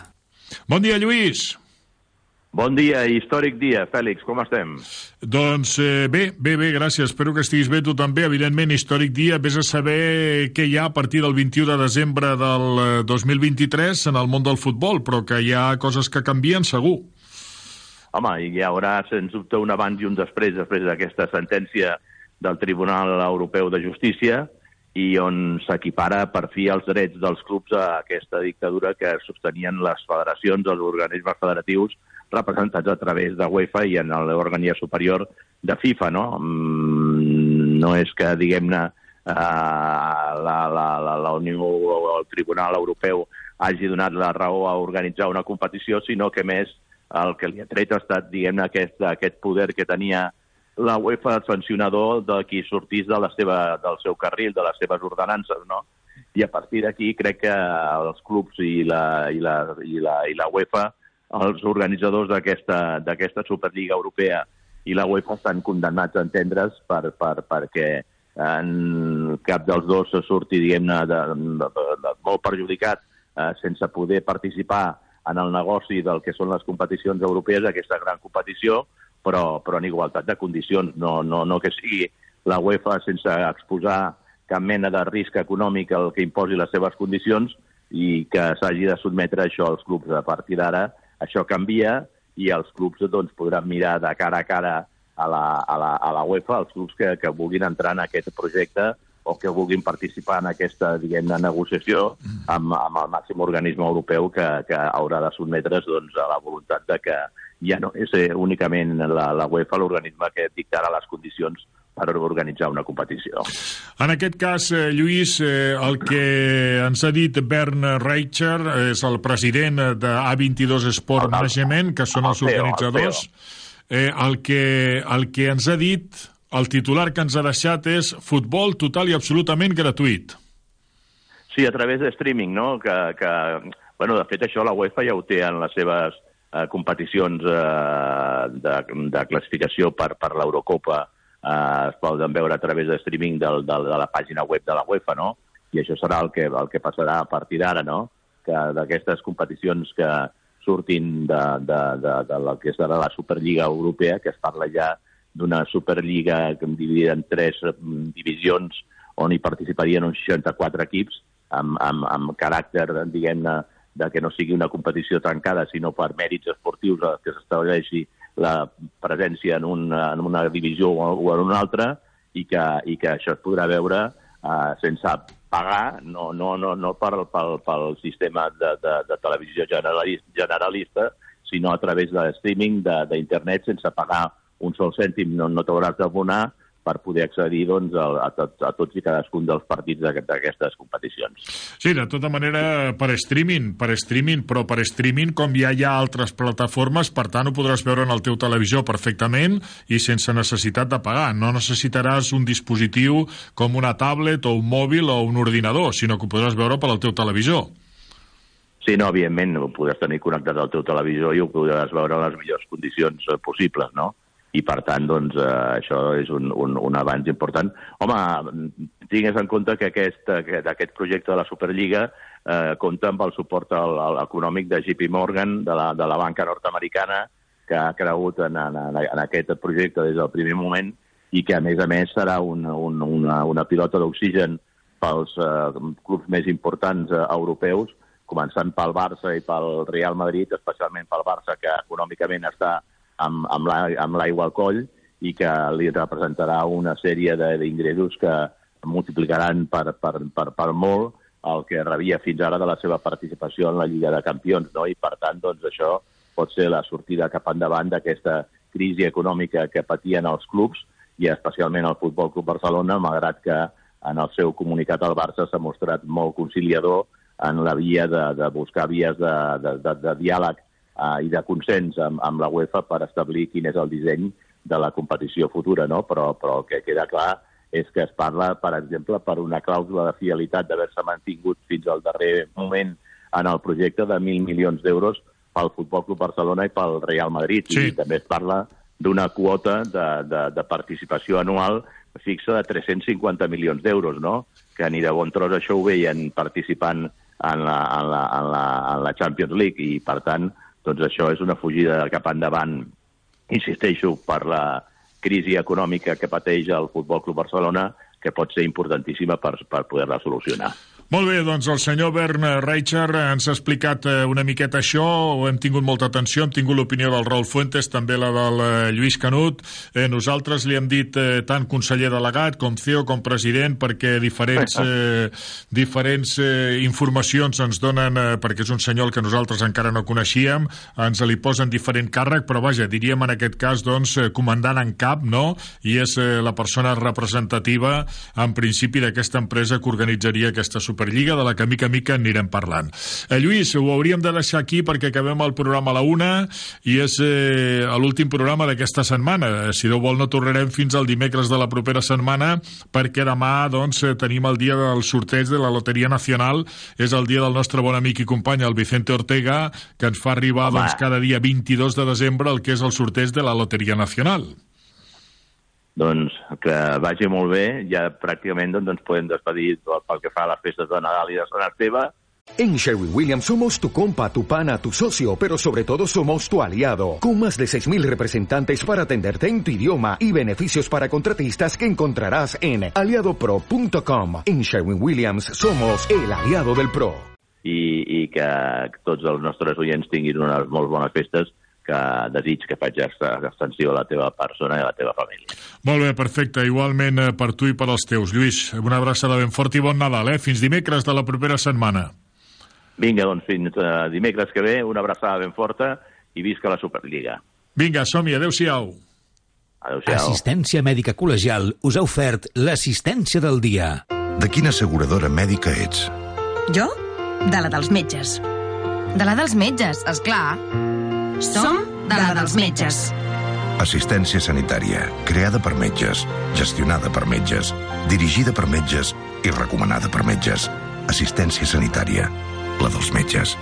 Bon dia, Lluís. Bon dia, històric dia. Fèlix, com estem? Doncs eh, bé, bé, bé, gràcies. Espero que estiguis bé tu també. Evidentment, històric dia. Vés a saber què hi ha a partir del 21 de desembre del eh, 2023 en el món del futbol, però que hi ha coses que canvien segur. Home, hi haurà, sens dubte, un abans i un després, després d'aquesta sentència del Tribunal Europeu de Justícia, i on s'equipara per fi els drets dels clubs a aquesta dictadura que sostenien les federacions, els organismes federatius representats a través de UEFA i en l'organia superior de FIFA, no? Mm, no és que, diguem-ne, eh, la, la, la, la Unió o el Tribunal Europeu hagi donat la raó a organitzar una competició, sinó que més el que li ha tret ha estat, diguem-ne, aquest, aquest poder que tenia la UEFA sancionador de qui sortís de la seva, del seu carril, de les seves ordenances, no? I a partir d'aquí crec que els clubs i la, i la, i la, i la UEFA, els organitzadors d'aquesta Superliga Europea i la UEFA estan condemnats a entendre's per, per, perquè en cap dels dos surti, diguem-ne, de, de, de, de, molt perjudicat eh, sense poder participar en el negoci del que són les competicions europees, aquesta gran competició, però, però en igualtat de condicions, no, no, no que sigui la UEFA sense exposar cap mena de risc econòmic al que imposi les seves condicions i que s'hagi de sotmetre això als clubs. A partir d'ara això canvia i els clubs doncs, podran mirar de cara a cara a la, a la, a la UEFA, els clubs que, que vulguin entrar en aquest projecte o que vulguin participar en aquesta diguem-ne negociació amb, amb el màxim organisme europeu que, que haurà de sotmetre's doncs, a la voluntat de que ja no és eh, únicament la, la UEFA l'organisme que dictarà les condicions per organitzar una competició. En aquest cas, eh, Lluís, eh, el que ens ha dit Bern Reicher és el president de A22 Sport Management, que són els organitzadors. Eh, el, que, el que ens ha dit, el titular que ens ha deixat és futbol total i absolutament gratuït. Sí, a través de streaming, no? Que, que, bueno, de fet, això la UEFA ja ho té en les seves eh, competicions eh, de, de classificació per, per l'Eurocopa eh, es poden veure a través de streaming del, del, de la pàgina web de la UEFA, no? I això serà el que, el que passarà a partir d'ara, no? Que d'aquestes competicions que surtin de, de, de, de la que serà la Superliga Europea, que es parla ja d'una Superliga dividida en tres mm, divisions on hi participarien uns 64 equips amb, amb, amb caràcter, diguem-ne, de que no sigui una competició tancada, sinó per mèrits esportius que s'estableixi la presència en una, en una divisió o en una altra i que, i que això es podrà veure uh, sense pagar, no, no, no, no pel, pel, pel sistema de, de, de televisió generalista, generalista, sinó a través de streaming d'internet sense pagar un sol cèntim, no, no t'hauràs d'abonar per poder accedir doncs, a, a, tot, a tots i cadascun dels partits d'aquestes competicions. Sí, de tota manera, per streaming, per streaming, però per streaming, com ja hi ha altres plataformes, per tant, ho podràs veure en el teu televisor perfectament i sense necessitat de pagar. No necessitaràs un dispositiu com una tablet o un mòbil o un ordinador, sinó que ho podràs veure per al teu televisor. Sí, no, evidentment, ho podràs tenir connectat al teu televisor i ho podràs veure en les millors condicions eh, possibles, no? I per tant doncs, eh, això és un, un, un avanç important. Home, tingues en compte que aquest, aquest, projecte de la Superliga eh, compta amb el suport al, al econòmic de JP Morgan, de la, de la banca nord-americana, que ha cregut en, en, en aquest projecte des del primer moment i que, a més a més, serà un, un, una, una pilota d'oxigen pels eh, clubs més importants eh, europeus començant pel Barça i pel Real Madrid, especialment pel Barça, que econòmicament està amb, amb l'aigua al coll i que li representarà una sèrie d'ingressos que multiplicaran per, per, per, per molt el que rebia fins ara de la seva participació en la Lliga de Campions, no? i per tant doncs, això pot ser la sortida cap endavant d'aquesta crisi econòmica que patien els clubs i especialment el Futbol Club Barcelona, malgrat que en el seu comunicat al Barça s'ha mostrat molt conciliador en la via de, de buscar vies de, de, de, de diàleg eh, i de consens amb, amb la UEFA per establir quin és el disseny de la competició futura, no? però, però el que queda clar és que es parla, per exemple, per una clàusula de fidelitat d'haver-se mantingut fins al darrer moment en el projecte de 1.000 milions d'euros pel Futbol Club Barcelona i pel Real Madrid. Sí. I també es parla d'una quota de, de, de participació anual fixa de 350 milions d'euros, no? que ni de bon tros això ho veien participant en la, en la, en la, en la Champions League i, per tant, doncs això és una fugida cap endavant, insisteixo, per la crisi econòmica que pateix el Futbol Club Barcelona, que pot ser importantíssima per, per poder-la solucionar. Molt bé, doncs el senyor Bern Reicher ens ha explicat eh, una miqueta això, hem tingut molta atenció, hem tingut l'opinió del Raül Fuentes, també la del eh, Lluís Canut. Eh, nosaltres li hem dit eh, tant conseller delegat com CEO com president perquè diferents, eh, diferents eh, informacions ens donen, eh, perquè és un senyor que nosaltres encara no coneixíem, ens li posen diferent càrrec, però vaja, diríem en aquest cas, doncs, eh, comandant en cap, no? I és eh, la persona representativa, en principi, d'aquesta empresa que organitzaria aquesta superfície Superliga, de la que mica mica anirem parlant. Eh, Lluís, ho hauríem de deixar aquí perquè acabem el programa a la una i és eh, l'últim programa d'aquesta setmana. Si Déu vol no tornarem fins al dimecres de la propera setmana perquè demà doncs, eh, tenim el dia del sorteig de la Loteria Nacional. És el dia del nostre bon amic i company, el Vicente Ortega, que ens fa arribar doncs, cada dia 22 de desembre el que és el sorteig de la Loteria Nacional. Doncs que vagi molt bé, ja pràcticament doncs, ens podem despedir pel que fa a les festes de Nadal i de Sant Esteve. En Sherwin Williams somos tu compa, tu pana, tu socio, pero sobre todo somos tu aliado, con más de 6.000 representantes para atenderte en tu idioma y beneficios para contratistas que encontrarás en aliadopro.com. En Sherwin Williams somos el aliado del PRO. I, I que tots els nostres oients tinguin unes molt bones festes que desig que faig extensió a la teva persona i a la teva família. Molt bé, perfecte. Igualment eh, per tu i per als teus. Lluís, una abraçada ben fort i bon Nadal, eh? Fins dimecres de la propera setmana. Vinga, doncs fins uh, dimecres que ve, una abraçada ben forta i visca la Superliga. Vinga, som-hi, adeu-siau. Adéu-siau. Assistència mèdica col·legial us ha ofert l'assistència del dia. De quina asseguradora mèdica ets? Jo? De la dels metges. De la dels metges, és clar. Som de la dels metges. Assistència sanitària, creada per metges, gestionada per metges, dirigida per metges i recomanada per metges. Assistència sanitària, la dels metges.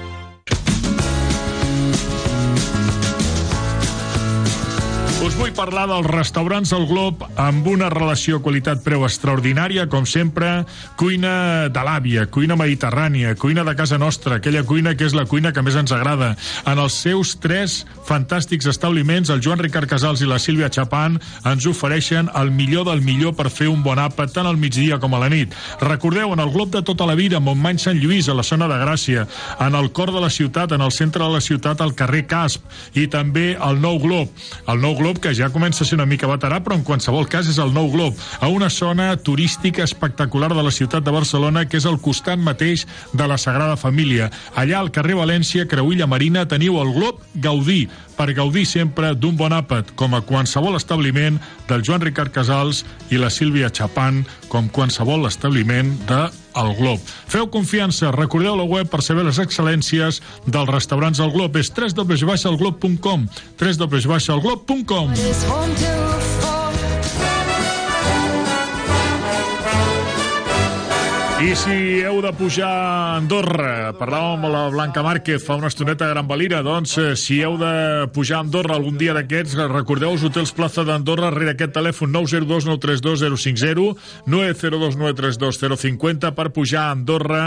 Us vull parlar dels restaurants del Glob amb una relació qualitat-preu extraordinària, com sempre, cuina de l'àvia, cuina mediterrània, cuina de casa nostra, aquella cuina que és la cuina que més ens agrada. En els seus tres fantàstics establiments, el Joan Ricard Casals i la Sílvia Chapán ens ofereixen el millor del millor per fer un bon àpat tant al migdia com a la nit. Recordeu, en el Glob de tota la vida, Montmany Sant Lluís, a la zona de Gràcia, en el cor de la ciutat, en el centre de la ciutat, al carrer Casp, i també el Nou Glob. El Nou Glob Glob, que ja comença a ser una mica veterà, però en qualsevol cas és el nou Glob, a una zona turística espectacular de la ciutat de Barcelona, que és al costat mateix de la Sagrada Família. Allà, al carrer València, Creuilla Marina, teniu el Glob Gaudí, per gaudir sempre d'un bon àpat, com a qualsevol establiment del Joan Ricard Casals i la Sílvia Chapán, com qualsevol establiment de el Glob. Feu confiança, recordeu la web per saber les excel·lències dels restaurants del Glob. És www.alglob.com www.alglob.com I si heu de pujar a Andorra, parlàvem amb la Blanca Márquez fa una estoneta a Gran Valira, doncs eh, si heu de pujar a Andorra algun dia d'aquests, recordeu els hotels Plaza d'Andorra rere aquest telèfon 902 932 050 902 932 050 per pujar a Andorra.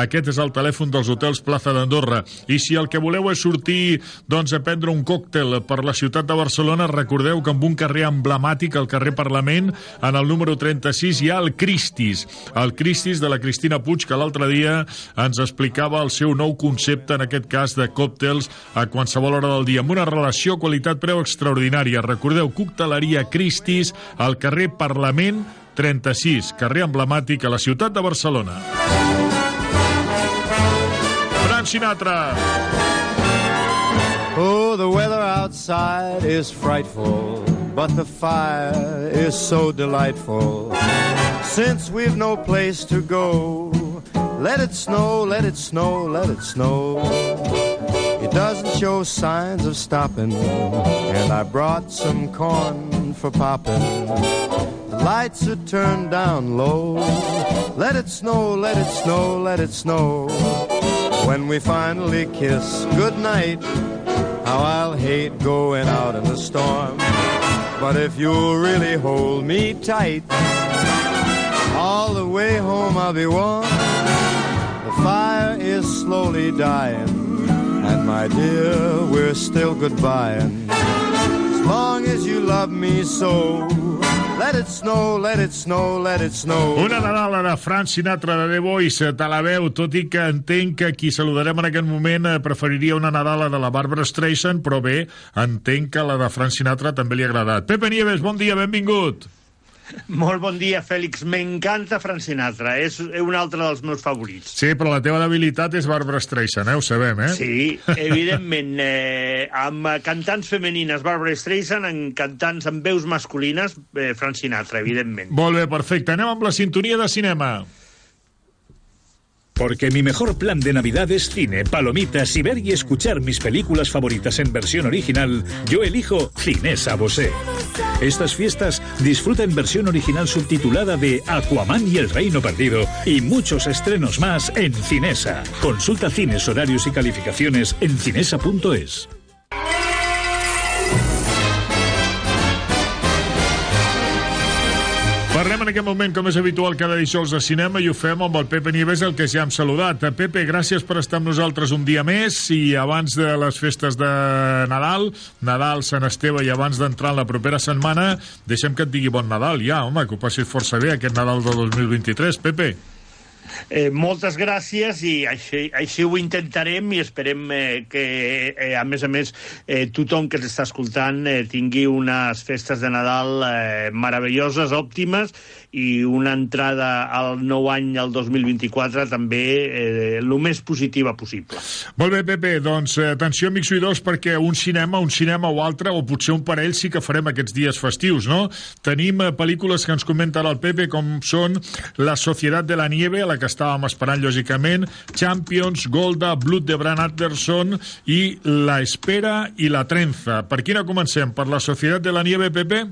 Aquest és el telèfon dels hotels Plaza d'Andorra. I si el que voleu és sortir doncs, a prendre un còctel per la ciutat de Barcelona, recordeu que amb un carrer emblemàtic, el carrer Parlament, en el número 36 hi ha el Cristis. El Cristis de la Cristina Puig, que l'altre dia ens explicava el seu nou concepte, en aquest cas de còctels, a qualsevol hora del dia, amb una relació qualitat-preu extraordinària. Recordeu, Cocteleria Cristis, al carrer Parlament 36, carrer emblemàtic a la ciutat de Barcelona. Frank Sinatra! Oh, the weather outside is frightful, but the fire is so delightful. Since we've no place to go, let it snow, let it snow, let it snow. It doesn't show signs of stopping, and I brought some corn for popping. The lights are turned down low. Let it snow, let it snow, let it snow. When we finally kiss goodnight, how I'll hate going out in the storm. But if you'll really hold me tight, all the way home I'll be warm. The fire is slowly dying, and my dear, we're still goodbying. As long as you love me so, let it snow, let it snow, let it snow. Una Nadala de Frank Sinatra de The Voice, te la veu, tot i que entenc que qui saludarem en aquest moment eh, preferiria una Nadala de la Barbara Streisand, però bé, entenc que la de Frank Sinatra també li ha agradat. Pepe Nieves, bon dia, benvingut. Molt bon dia, Fèlix. M'encanta Frank Sinatra. És un altre dels meus favorits. Sí, però la teva debilitat és Barbara Streisand, eh? Ho sabem, eh? Sí, evidentment. Eh, amb cantants femenines, Barbara Streisand, amb cantants amb veus masculines, eh, Frank Sinatra, evidentment. Molt bé, perfecte. Anem amb la sintonia de cinema. Porque mi mejor plan de Navidad es cine, palomitas y ver y escuchar mis películas favoritas en versión original, yo elijo Cinesa Bosé. Estas fiestas disfruta en versión original subtitulada de Aquaman y el Reino Perdido y muchos estrenos más en Cinesa. Consulta cines, horarios y calificaciones en cinesa.es. aquest moment, com és habitual, cada dijous de cinema i ho fem amb el Pepe Nieves, el que ja hem saludat. Pepe, gràcies per estar amb nosaltres un dia més i abans de les festes de Nadal, Nadal, Sant Esteve i abans d'entrar en la propera setmana, deixem que et digui bon Nadal ja, home, que ho passis força bé aquest Nadal de 2023. Pepe. Eh, moltes gràcies i així, així ho intentarem i esperem eh, que, eh, a més a més, eh, tothom que s'està escoltant eh, tingui unes festes de Nadal eh, meravelloses, òptimes i una entrada al nou any, al 2024, també eh, més positiva possible. Molt bé, Pepe, doncs eh, atenció, amics oïdors, perquè un cinema, un cinema o altre, o potser un parell, sí que farem aquests dies festius, no? Tenim eh, pel·lícules que ens comenta el Pepe, com són La Societat de la Nieve, a la que estàvem esperant, lògicament, Champions, Golda, Blood de Bran Anderson i La Espera i la Trenza. Per quina comencem? Per La Societat de la Nieve, Pepe?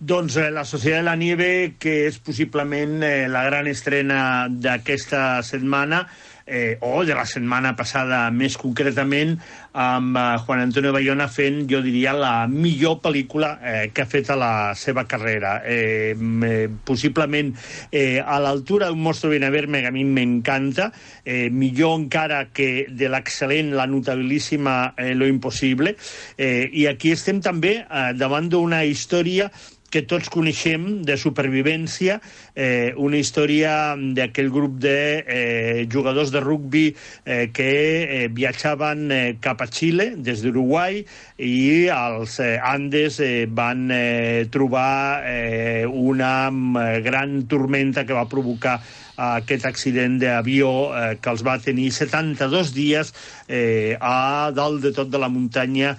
Doncs eh, La Societat de la Nieve, que és possiblement eh, la gran estrena d'aquesta setmana, eh, o de la setmana passada més concretament, amb eh, Juan Antonio Bayona fent, jo diria, la millor pel·lícula eh, que ha fet a la seva carrera. Eh, eh, possiblement eh, a l'altura d'un Mostro ben verme, que a mi m'encanta, eh, millor encara que de l'excel·lent, la notabilíssima eh, Lo Impossible. Eh, I aquí estem també eh, davant d'una història que tots coneixem de supervivència, eh, una història d'aquell grup de eh, jugadors de rugbi eh, que eh, viatjaven eh, cap a Xile des d'Uruguai i als eh, Andes eh, van eh, trobar eh, una eh, gran tormenta que va provocar aquest accident d'avió eh, que els va tenir 72 dies eh, a dalt de tot de la muntanya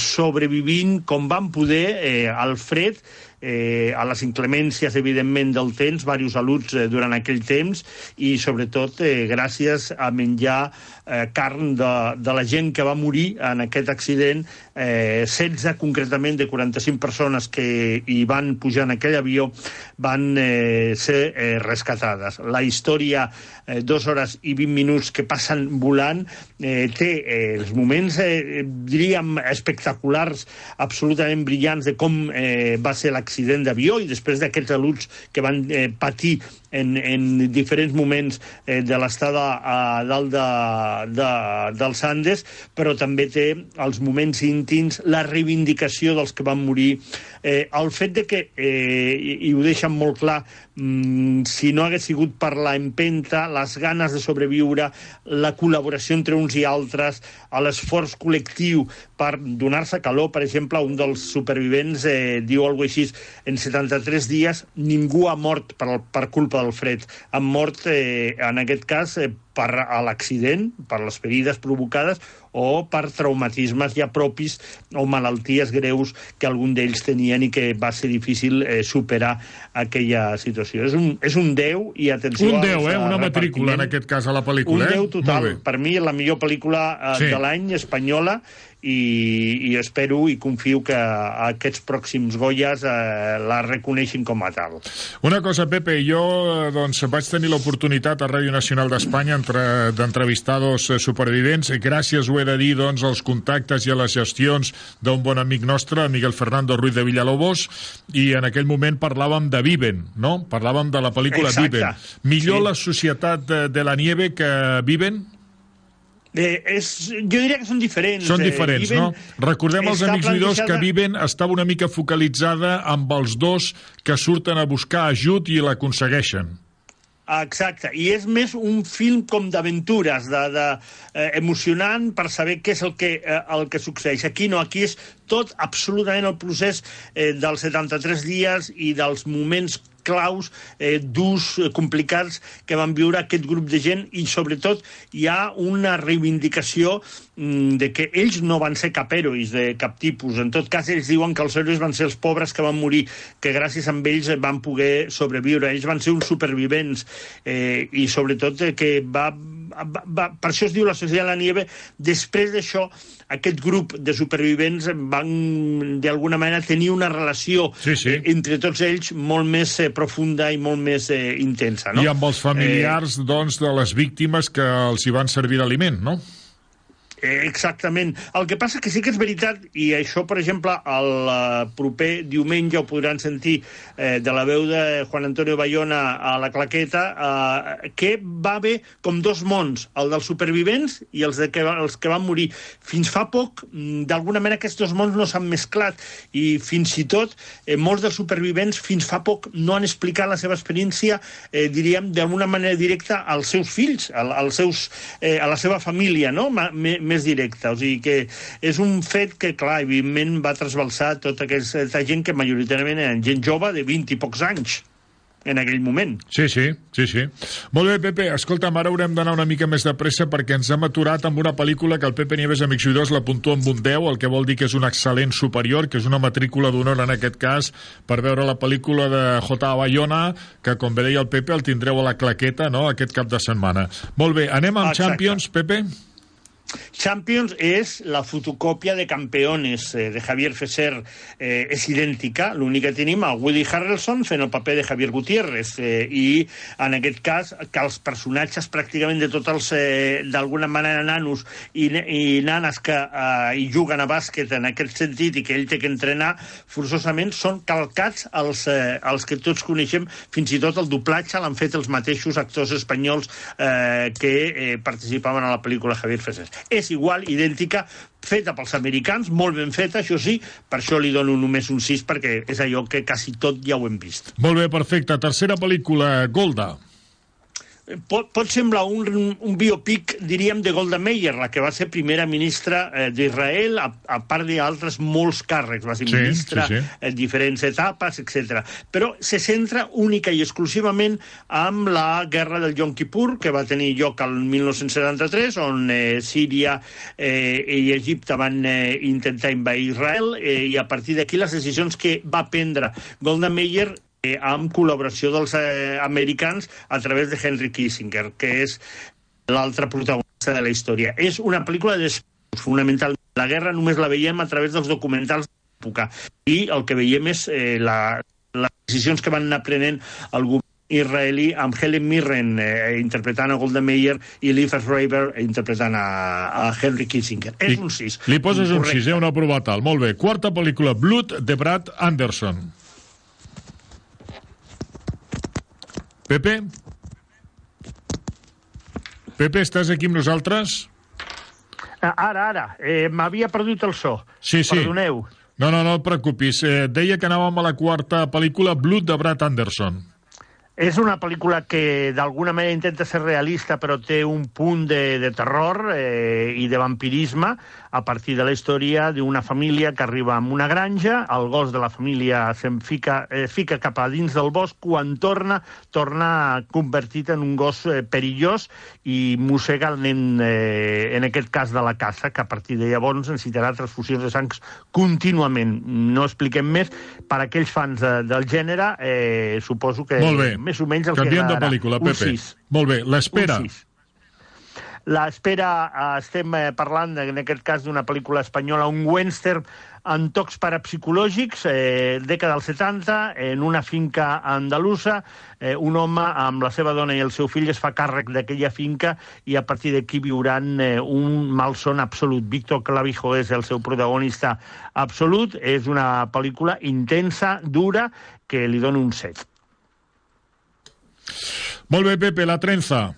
sobrevivint com van poder eh, al fred eh, a les inclemències, evidentment, del temps, diversos saluts eh, durant aquell temps, i sobretot eh, gràcies a menjar eh, carn de, de la gent que va morir en aquest accident, eh, 16 concretament de 45 persones que hi van pujar en aquell avió van eh, ser eh, rescatades. La història, eh, dues hores i 20 minuts que passen volant, eh, té eh, els moments, eh, diríem, espectaculars, absolutament brillants de com eh, va ser l'accident d'avió i després d'aquests aluts que van eh, patir en, en diferents moments eh, de l'estada a dalt de, de, dels Andes, però també té els moments íntims, la reivindicació dels que van morir, eh, el fet de que, eh, i, i ho deixen molt clar, mm, si no hagués sigut per la empenta, les ganes de sobreviure, la col·laboració entre uns i altres, l'esforç col·lectiu per donar-se calor, per exemple, un dels supervivents eh, diu alguna així, en 73 dies ningú ha mort per, per culpa del fred. Han mort, eh, en aquest cas, eh, per a l'accident, per les ferides provocades o per traumatismes ja propis o malalties greus que algun d'ells tenien i que va ser difícil eh, superar aquella situació. És un, és un 10 i atenció... Un 10, als, eh? Una matrícula, en aquest cas, a la pel·lícula, Un eh? 10 total. Molt bé. Per mi, la millor pel·lícula eh, Sí. de l'any espanyola i, i espero i confio que aquests pròxims Goyas eh, la reconeixin com a tal. Una cosa, Pepe, jo eh, doncs, vaig tenir l'oportunitat a Ràdio Nacional d'Espanya entre- d'entrevistar dos eh, supervivents. Gràcies, ho he de dir, doncs, als contactes i a les gestions d'un bon amic nostre, Miguel Fernando Ruiz de Villalobos, i en aquell moment parlàvem de Viven, no? Parlàvem de la pel·lícula Exacte. Viven. Millor Sí. la societat de, de la nieve que Viven? Eh, és, jo diria que són diferents. Són Eh, diferents, Viven no? Recordem als està amics oïdors que Viven estava una mica focalitzada amb els dos que surten a buscar ajut i l'aconsegueixen. Exacte, i és més un film com d'aventures, de, de, eh, emocionant per saber què és el que, eh, el que succeeix. Aquí no, aquí és tot absolutament el procés eh, dels 73 dies i dels moments claus, eh, durs, eh, complicats que van viure aquest grup de gent i sobretot hi ha una reivindicació mm, de que ells no van ser cap herois de cap tipus. En tot cas, ells diuen que els herois van ser els pobres que van morir, que gràcies a ells van poder sobreviure. Ells van ser uns supervivents eh, i sobretot eh, que va, va, va, per això es diu la societat de la nieve. Després d'això, aquest grup de supervivents van d'alguna manera tenir una relació sí, sí. entre tots ells molt més eh, profunda i molt més eh, intensa. No? I amb els familiars, eh... doncs, de les víctimes que els hi van servir d'aliment, no? Eh, exactament. El que passa que sí que és veritat, i això, per exemple, el eh, proper diumenge ho podran sentir eh, de la veu de Juan Antonio Bayona a la claqueta, eh, que va haver com dos mons, el dels supervivents i els, de que, els que van morir. Fins fa poc, mm, d'alguna manera, aquests dos mons no s'han mesclat i fins i tot eh, molts dels supervivents fins fa poc no han explicat la seva experiència, eh, diríem, d'alguna manera directa als seus fills, al- als seus, eh, a la seva família, no? Me, més directa. O sigui que és un fet que, clar, evidentment va trasbalsar tota aquesta gent que majoritàriament eren gent jove de 20 i pocs anys en aquell moment. Sí, sí, sí, sí. Molt bé, Pepe, escolta'm, ara haurem d'anar una mica més de pressa perquè ens hem aturat amb una pel·lícula que el Pepe Nieves, amics oïdors, la puntua amb un 10, el que vol dir que és un excel·lent superior, que és una matrícula d'honor en aquest cas, per veure la pel·lícula de J. Bayona, que, com bé deia el Pepe, el tindreu a la claqueta, no?, aquest cap de setmana. Molt bé, anem amb Exacte. Champions, Pepe? Champions és la fotocòpia de Campeones eh, de Javier Fesser, eh, és idèntica, l'únic que tenim a Woody Harrelson fent el paper de Javier Gutiérrez eh, i en aquest cas que els personatges pràcticament de tots els eh, d'alguna manera nanos i, i nanes que eh, hi juguen a bàsquet en aquest sentit i que ell té que entrenar forçosament són calcats els, eh, els que tots coneixem, fins i tot el doblatge l'han fet els mateixos actors espanyols eh, que eh, participaven a la pel·lícula Javier Fesser. És igual, idèntica, feta pels americans, molt ben feta, això sí, per això li dono només un 6, perquè és allò que quasi tot ja ho hem vist. Molt bé, perfecte. Tercera pel·lícula, Golda. Pot, pot semblar un, un biopic, diríem, de Golda Meir, la que va ser primera ministra eh, d'Israel, a, a part d'altres molts càrrecs, va ser Sí, ministra sí, sí. en diferents etapes, etc. Però se centra única i exclusivament amb la guerra del Yom Kippur, que va tenir lloc al 1973, on eh, Síria eh, i Egipte van eh, intentar invair Israel, eh, i a partir d'aquí les decisions que va prendre Golda Meir eh, amb col·laboració dels eh, americans a través de Henry Kissinger, que és l'altre protagonista de la història. És una pel·lícula de fonamentalment. La guerra només la veiem a través dels documentals de l'època i el que veiem és eh, la, les decisions que van anar prenent el govern israelí amb Helen Mirren eh, interpretant a Golda Meir i Liv Schreiber interpretant a, a Henry Kissinger. És un 6. Li poses un Correcte. 6, eh? Una prova tal. Molt bé. Quarta pel·lícula, Blood, de Brad Anderson. Pepe? Pepe, estàs aquí amb nosaltres? Ah, Ara, ara, eh, m'havia perdut el so. Sí, sí. Perdoneu. No, no, no et preocupis. Eh, deia que anàvem a la quarta pel·lícula, Blood, de Brad Anderson. És una pel·lícula que d'alguna manera intenta ser realista però té un punt de, de terror eh, i de vampirisme a partir de la història d'una família que arriba a una granja, el gos de la família se'n fica, eh, fica cap a dins del bosc, quan torna, torna convertit en un gos eh, perillós i mossega el nen, eh, en aquest cas de la casa, que a partir de llavors necessitarà transfusions de sangs contínuament. No expliquem més. Per aquells fans de, del gènere, eh, suposo que Molt bé. Més o menys el Canviem que de agradarà. pel·lícula, Pepe. Molt bé, l'espera. L'espera, eh, estem eh, parlant, en aquest cas, d'una pel·lícula espanyola, un western amb tocs parapsicològics, eh, dècada dels 70, en una finca andalusa, eh, un home amb la seva dona i el seu fill es fa càrrec d'aquella finca i a partir d'aquí viuran eh, un malson absolut. Víctor Clavijo és el seu protagonista absolut, és una pel·lícula intensa, dura, que li dona un 7. Bé, Pepe, la trenza.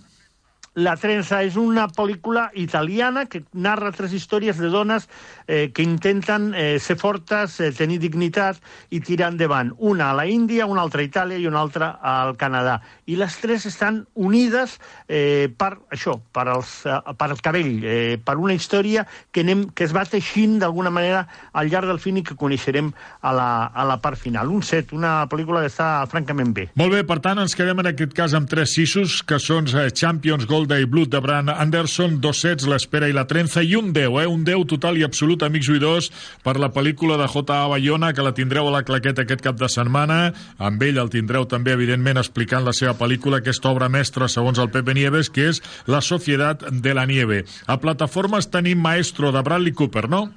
La trenza és una pel·lícula italiana que narra tres històries de dones eh, que intenten eh, ser fortes, eh, tenir dignitat i tirar endavant. Una a la Índia, una altra a Itàlia i una altra al Canadà. I les tres estan unides eh, per això, per, els, eh, per el cabell, eh, per una història que, anem, que es va teixint d'alguna manera al llarg del film i que coneixerem a la, a la part final. Un set, una pel·lícula que està francament bé. Molt bé, per tant, ens quedem en aquest cas amb tres sissos, que són eh, Champions, Golda i Blood de Bran Anderson, dos sets, l'espera i la trenza, i un 10, eh? un 10 total i absolut, amics oïdors, per la pel·lícula de J.A. Bayona, que la tindreu a la claqueta aquest cap de setmana. Amb ell el tindreu també, evidentment, explicant la seva pel·lícula, aquesta obra mestra, segons el Pepe Nieves, que és La Societat de la Nieve. A plataformes tenim Maestro, de Bradley Cooper, no?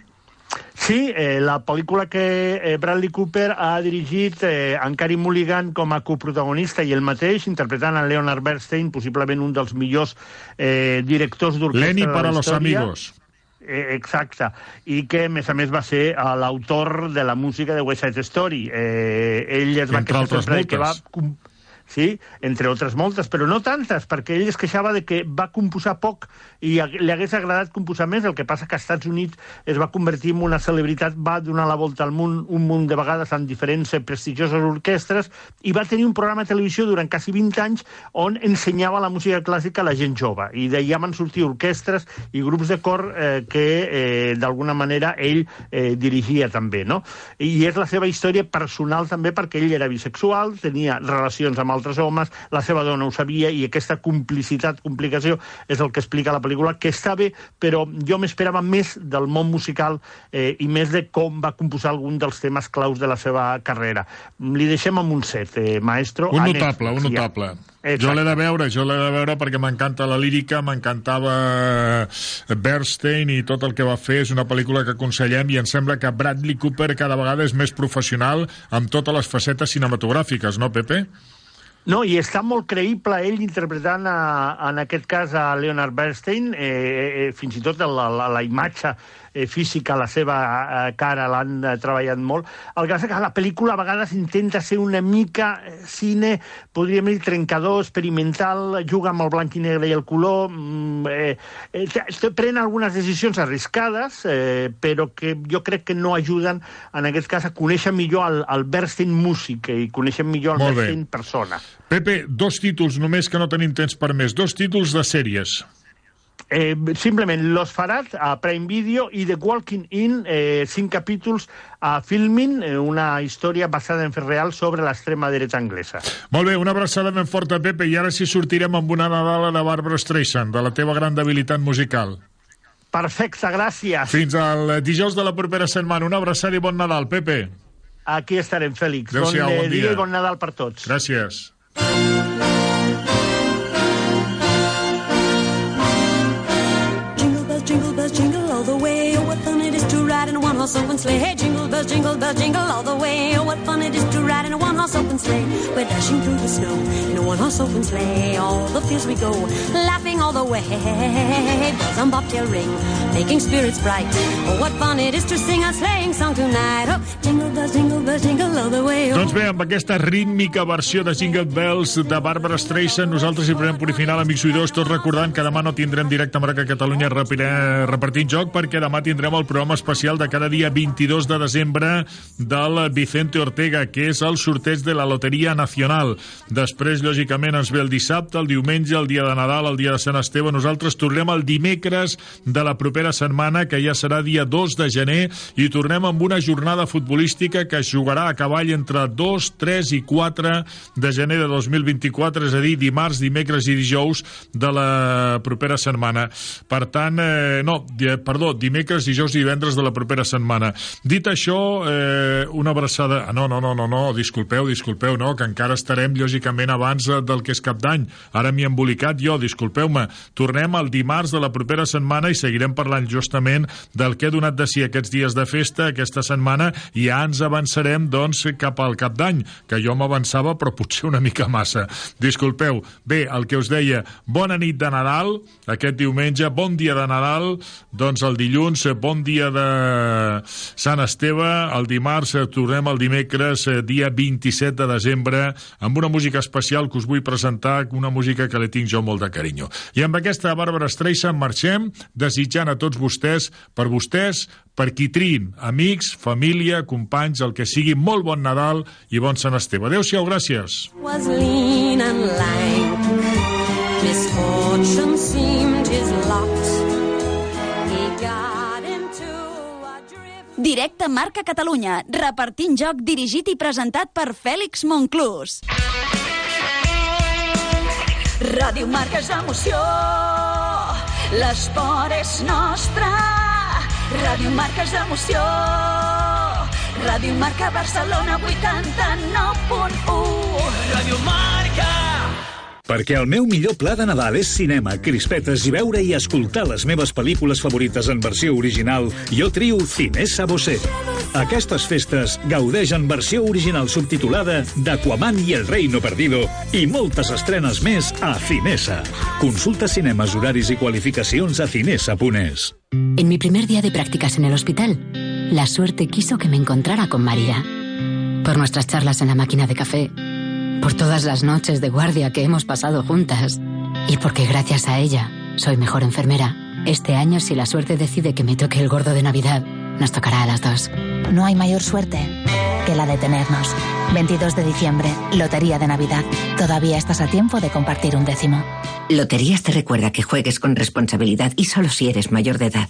Sí, eh, la pel·lícula que eh, Bradley Cooper ha dirigit eh, en Cary Mulligan com a coprotagonista i el mateix, interpretant a Leonard Bernstein, possiblement un dels millors eh, directors d'orquestra Lenny de para la los història. amigos. Eh, exacte, i que a més a més va ser eh, l'autor de la música de West Side Story. Eh, ell es va queixar sempre que va sí, entre altres moltes, però no tantes, perquè ell es queixava de que va composar poc i li hagués agradat composar més, el que passa que als Estats Units es va convertir en una celebritat, va donar la volta al món un munt de vegades en diferents eh, prestigioses orquestres i va tenir un programa de televisió durant quasi 20 anys on ensenyava la música clàssica a la gent jove i d'allà van sortir orquestres i grups de cor eh, que eh, d'alguna manera ell eh, dirigia també, no? I és la seva història personal també perquè ell era bisexual, tenia relacions amb altres homes, la seva dona ho sabia i aquesta complicitat, complicació és el que explica la pel·lícula, que està bé, però jo m'esperava més del món musical eh, i més de com va composar algun dels temes claus de la seva carrera. Li deixem amb un set, eh, maestro. Un notable, un notable. Exacte. Jo l'he de veure, jo l'he de veure perquè m'encanta la lírica, m'encantava eh, Bernstein i tot el que va fer. És una pel·lícula que aconsellem i em sembla que Bradley Cooper cada vegada és més professional amb totes les facetes cinematogràfiques, no, Pepe? No, i està molt creïble ell interpretant, a, en aquest cas, a Leonard Bernstein, eh, eh, fins i tot la, la, la imatge eh, física, la seva eh, cara, l'han eh, treballat molt. El que passa que la pel·lícula a vegades intenta ser una mica eh, cine, podríem dir, trencador, experimental, juga amb el blanc i negre i el color, mm, eh, eh, pren algunes decisions arriscades, eh, però que jo crec que no ajuden, en aquest cas, a conèixer millor el, el Bernstein músic i conèixer millor el. Bernstein persona. Pepe, dos títols només que no tenim temps per més. Dos títols de sèries. Eh, simplement Los Farad a Prime Video i The Walking In, eh, cinc capítols a Filmin, eh, una història basada en fets reals sobre l'extrema dreta anglesa. Molt bé, una abraçada ben forta, Pepe, i ara sí sortirem amb una Nadala de Barbara Streisand, de la teva gran debilitat musical. Perfecte, gràcies. Fins al dijous de la propera setmana. Una abraçada i bon Nadal, Pepe. Aquí estarem, Fèlix. Adéu-siau, bon, bon eh, dia. dia i bon Nadal per tots. Gràcies. Jingle bells, jingle one-horse open sleigh. Hey, jingle bells, jingle bells, jingle all the way. Oh, what fun it is to ride in a one-horse open sleigh. We're dashing through the snow in a one horse open sleigh. All the fields we go, laughing all the way. Bells on bobtail ring, making spirits bright. Oh, what fun it is to sing a sleighing song tonight. Oh, jingle bells, jingle bells, jingle all the way. Oh. Doncs bé, amb aquesta rítmica versió de Jingle Bells de Barbara Streisand, nosaltres hi farem punt final, amics oïdors, tots recordant que demà no tindrem directe Marca Catalunya repartint joc, perquè demà tindrem el programa especial de cada dia 22 de desembre del Vicente Ortega, que és el sorteig de la Loteria Nacional. Després, lògicament, ens ve el dissabte, el diumenge, el dia de Nadal, el dia de Sant Esteve. Nosaltres tornem el dimecres de la propera setmana, que ja serà dia 2 de gener, i tornem amb una jornada futbolística que es jugarà a cavall entre 2, 3 i 4 de gener de 2024, és a dir, dimarts, dimecres i dijous de la propera setmana. Per tant, eh, no, perdó, dimecres, dijous i divendres de la propera setmana. Dit això, eh, una abraçada... Ah, no, no, no, no, no, disculpeu, disculpeu, no, que encara estarem, lògicament, abans eh, del que és cap d'any. Ara m'hi he embolicat jo, disculpeu-me. Tornem el dimarts de la propera setmana i seguirem parlant justament del que ha donat de si aquests dies de festa, aquesta setmana, i ja ens avançarem, doncs, cap al cap d'any, que jo m'avançava, però potser una mica massa. Disculpeu. Bé, el que us deia, bona nit de Nadal, aquest diumenge, bon dia de Nadal, doncs el dilluns, eh, bon dia de Sant Esteve, el dimarts eh, tornem el dimecres, eh, dia 27 de desembre, amb una música especial que us vull presentar, una música que li tinc jo molt de carinyo. I amb aquesta Bàrbara Streisand marxem, desitjant a tots vostès, per vostès, per qui triïn, amics, família, companys, el que sigui, molt bon Nadal i bon Sant Esteve. Adéu-siau, gràcies. was lean and lank. Misfortune seemed Directe Marca Catalunya, repartint joc dirigit i presentat per Fèlix Monclús. Ràdio Marca és emoció, l'esport és nostre. Ràdio Marca és emoció, Ràdio Marca Barcelona 89.1. Radio Marca. Perquè el meu millor pla de Nadal és cinema, crispetes i veure i escoltar les meves pel·lícules favorites en versió original, jo trio Cinesa Bosé. Aquestes festes gaudeix en versió original subtitulada d'Aquaman i el Reino Perdido i moltes estrenes més a Cinesa. Consulta cinemes, horaris i qualificacions a cinesa.es. En mi primer día de prácticas en el hospital, la suerte quiso que me encontrara con María. Por nuestras charlas en la máquina de café, por todas las noches de guardia que hemos pasado juntas y porque gracias a ella soy mejor enfermera. Este año, si la suerte decide que me toque el gordo de Navidad, nos tocará a las dos. No hay mayor suerte que la de tenernos. 22 de diciembre, Lotería de Navidad. Todavía estás a tiempo de compartir un décimo. Loterías te recuerda que juegues con responsabilidad y solo si eres mayor de edad.